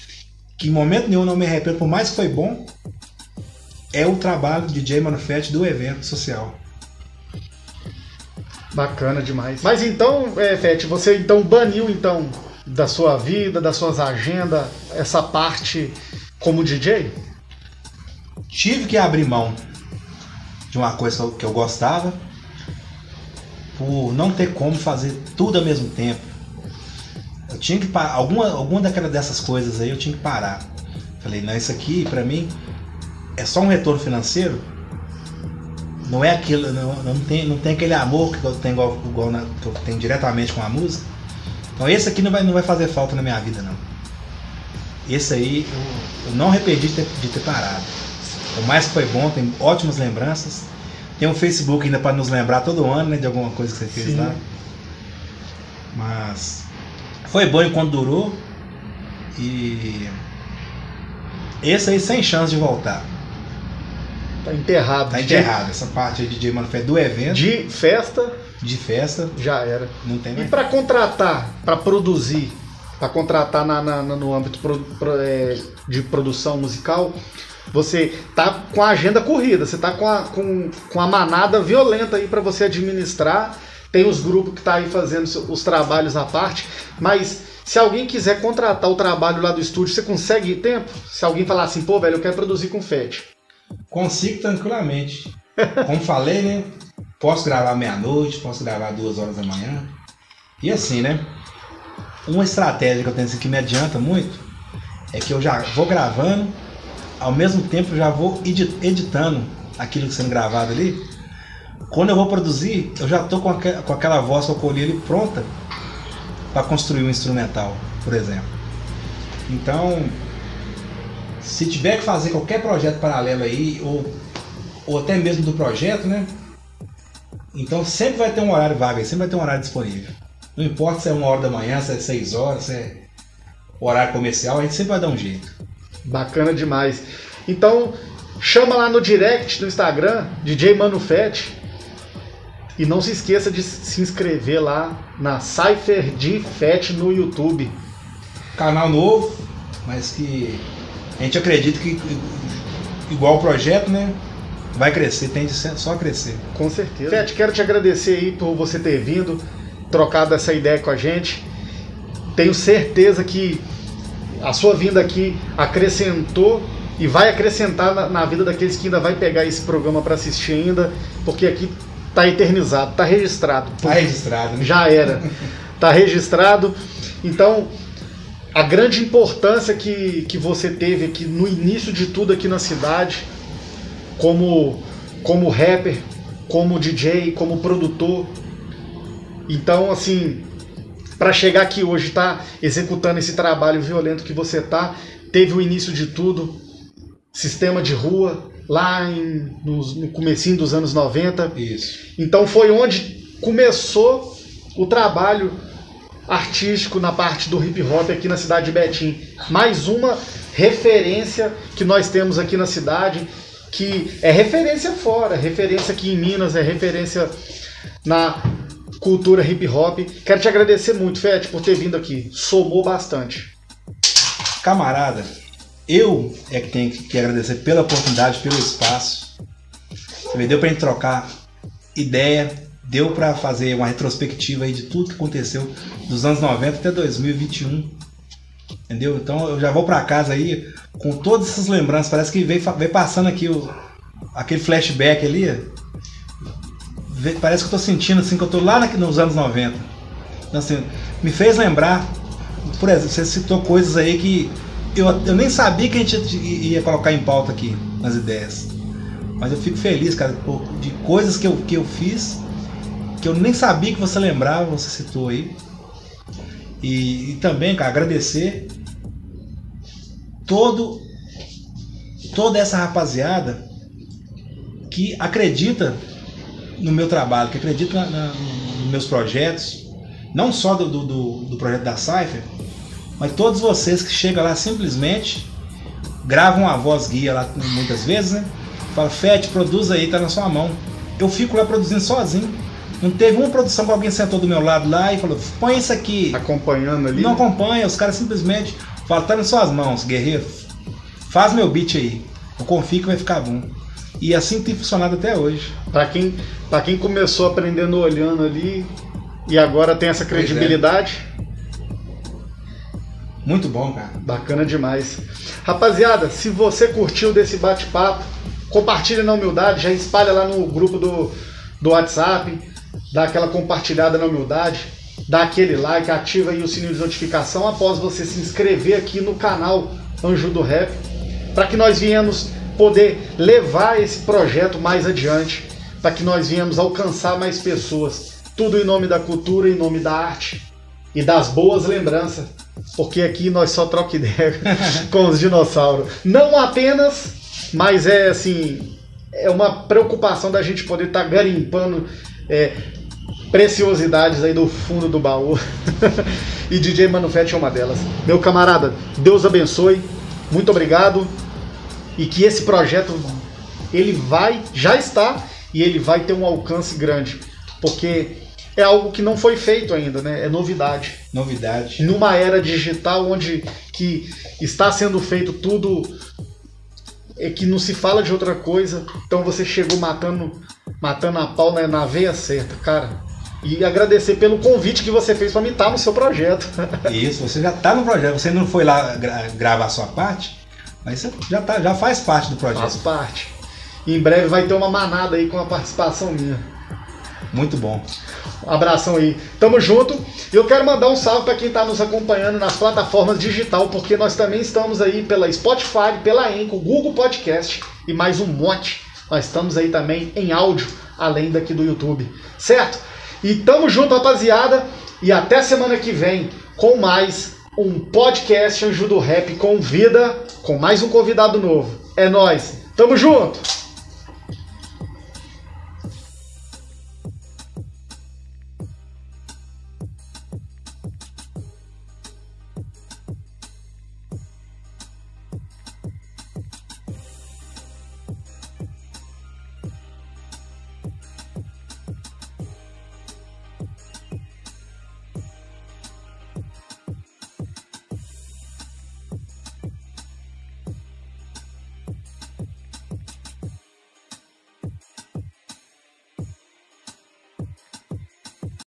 que em momento nenhum não me arrependo, por mais que foi bom, é o trabalho de DJ Manufete do evento social. Bacana demais. Mas então, é, Fete, você então baniu então da sua vida, das suas agendas, essa parte como DJ? Tive que abrir mão de uma coisa que eu gostava por não ter como fazer tudo ao mesmo tempo. Eu tinha que parar, alguma, alguma daquelas dessas coisas aí eu tinha que parar. Falei, não, isso aqui para mim é só um retorno financeiro não é aquilo, não, não, tem, não tem aquele amor que eu tenho igual, igual na, que eu tenho diretamente com a música. Então esse aqui não vai, não vai fazer falta na minha vida não. Esse aí eu, eu não arrependi de ter, de ter parado. O mais que foi bom, tem ótimas lembranças. Tem um Facebook ainda para nos lembrar todo ano né, de alguma coisa que você fez Sim. lá. Mas foi bom enquanto durou. E esse aí sem chance de voltar. Tá enterrado. Tá enterrado. Essa parte aí de DJ Manufé do evento. De festa. De festa. Já era. Não tem mais. E para contratar, para produzir, para contratar na, na, no âmbito pro, pro, é, de produção musical, você tá com a agenda corrida, você tá com a, com, com a manada violenta aí para você administrar. Tem os grupos que tá aí fazendo os trabalhos à parte, mas se alguém quiser contratar o trabalho lá do estúdio, você consegue tempo? Se alguém falar assim, pô, velho, eu quero produzir com FET. Consigo tranquilamente. Como falei, né? Posso gravar meia-noite, posso gravar duas horas da manhã. E assim, né? Uma estratégia que eu tenho assim, que me adianta muito é que eu já vou gravando, ao mesmo tempo já vou editando aquilo que sendo gravado ali. Quando eu vou produzir, eu já estou com, com aquela voz colhi ali pronta para construir um instrumental, por exemplo. Então, se tiver que fazer qualquer projeto paralelo aí, ou, ou até mesmo do projeto, né? Então sempre vai ter um horário vago sempre vai ter um horário disponível. Não importa se é uma hora da manhã, se é seis horas, se é horário comercial, a gente sempre vai dar um jeito. Bacana demais. Então, chama lá no direct do Instagram, DJ Manufet. E não se esqueça de se inscrever lá na Cypher de Fat no YouTube. Canal novo, mas que a gente acredita que igual o projeto, né? Vai crescer, tende só a crescer. Com certeza. Fete, quero te agradecer aí por você ter vindo, trocado essa ideia com a gente. Tenho certeza que a sua vinda aqui acrescentou e vai acrescentar na, na vida daqueles que ainda vai pegar esse programa para assistir ainda, porque aqui tá eternizado, tá registrado. Tá registrado, né? Já era. tá registrado. Então, a grande importância que, que você teve aqui no início de tudo aqui na cidade, como, como rapper, como DJ, como produtor. Então, assim, para chegar aqui hoje, tá executando esse trabalho violento que você tá, teve o início de tudo, sistema de rua, lá em, no, no comecinho dos anos 90. Isso. Então foi onde começou o trabalho artístico na parte do hip hop aqui na cidade de Betim. Mais uma referência que nós temos aqui na cidade, que é referência fora, referência aqui em Minas, é referência na cultura hip hop. Quero te agradecer muito, Fete, por ter vindo aqui. Somou bastante. Camarada, eu é que tenho que agradecer pela oportunidade, pelo espaço. Deu pra gente trocar ideia, deu para fazer uma retrospectiva aí de tudo que aconteceu dos anos 90 até 2021. Entendeu? Então eu já vou para casa aí com todas essas lembranças. Parece que veio, veio passando aqui o, aquele flashback ali. Parece que eu tô sentindo assim que eu tô lá nos anos 90. Então, assim, me fez lembrar, por exemplo, você citou coisas aí que eu, eu nem sabia que a gente ia colocar em pauta aqui nas ideias. Mas eu fico feliz, cara, de coisas que eu, que eu fiz que eu nem sabia que você lembrava, você citou aí. E, e também, cara, agradecer todo toda essa rapaziada que acredita no meu trabalho, que acredita na, na, nos meus projetos, não só do, do, do projeto da Cypher, mas todos vocês que chegam lá simplesmente gravam a voz guia lá muitas vezes, né? Fala, Fete, produz aí, tá na sua mão. Eu fico lá produzindo sozinho. Não teve uma produção que alguém sentou do meu lado lá e falou, põe isso aqui. Acompanhando ali. Não acompanha, os caras simplesmente falam, tá nas suas mãos, guerreiro. Faz meu beat aí. Eu confio que vai ficar bom. E assim tem funcionado até hoje. Para quem, pra quem começou aprendendo olhando ali e agora tem essa é. credibilidade. Muito bom, cara. Bacana demais. Rapaziada, se você curtiu desse bate-papo, compartilha na humildade, já espalha lá no grupo do, do WhatsApp, dá aquela compartilhada na humildade, dá aquele like, ativa aí o sininho de notificação após você se inscrever aqui no canal Anjo do Rap, para que nós venhamos poder levar esse projeto mais adiante, para que nós venhamos alcançar mais pessoas. Tudo em nome da cultura, em nome da arte e das boas lembranças, porque aqui nós só troca ideia com os dinossauros. Não apenas, mas é assim, é uma preocupação da gente poder estar tá garimpando é, preciosidades aí do fundo do baú. e DJ Manufete é uma delas. Meu camarada, Deus abençoe. Muito obrigado. E que esse projeto ele vai, já está e ele vai ter um alcance grande, porque é algo que não foi feito ainda, né? É novidade. Novidade. Numa era digital onde que está sendo feito tudo é que não se fala de outra coisa, então você chegou matando matando a pau né, na veia certa, cara. E agradecer pelo convite que você fez para me estar no seu projeto. Isso, você já está no projeto, você não foi lá gra gravar a sua parte, mas você já, tá, já faz parte do projeto. Faz parte. E em breve vai ter uma manada aí com a participação minha. Muito bom. Abração aí. Tamo junto. E eu quero mandar um salve para quem está nos acompanhando nas plataformas digital, porque nós também estamos aí pela Spotify, pela Enco, Google Podcast e mais um monte. Nós estamos aí também em áudio, além daqui do YouTube. Certo? E tamo junto, rapaziada. E até semana que vem com mais um podcast Anjo do Rap com vida, com mais um convidado novo. É nós. Tamo junto.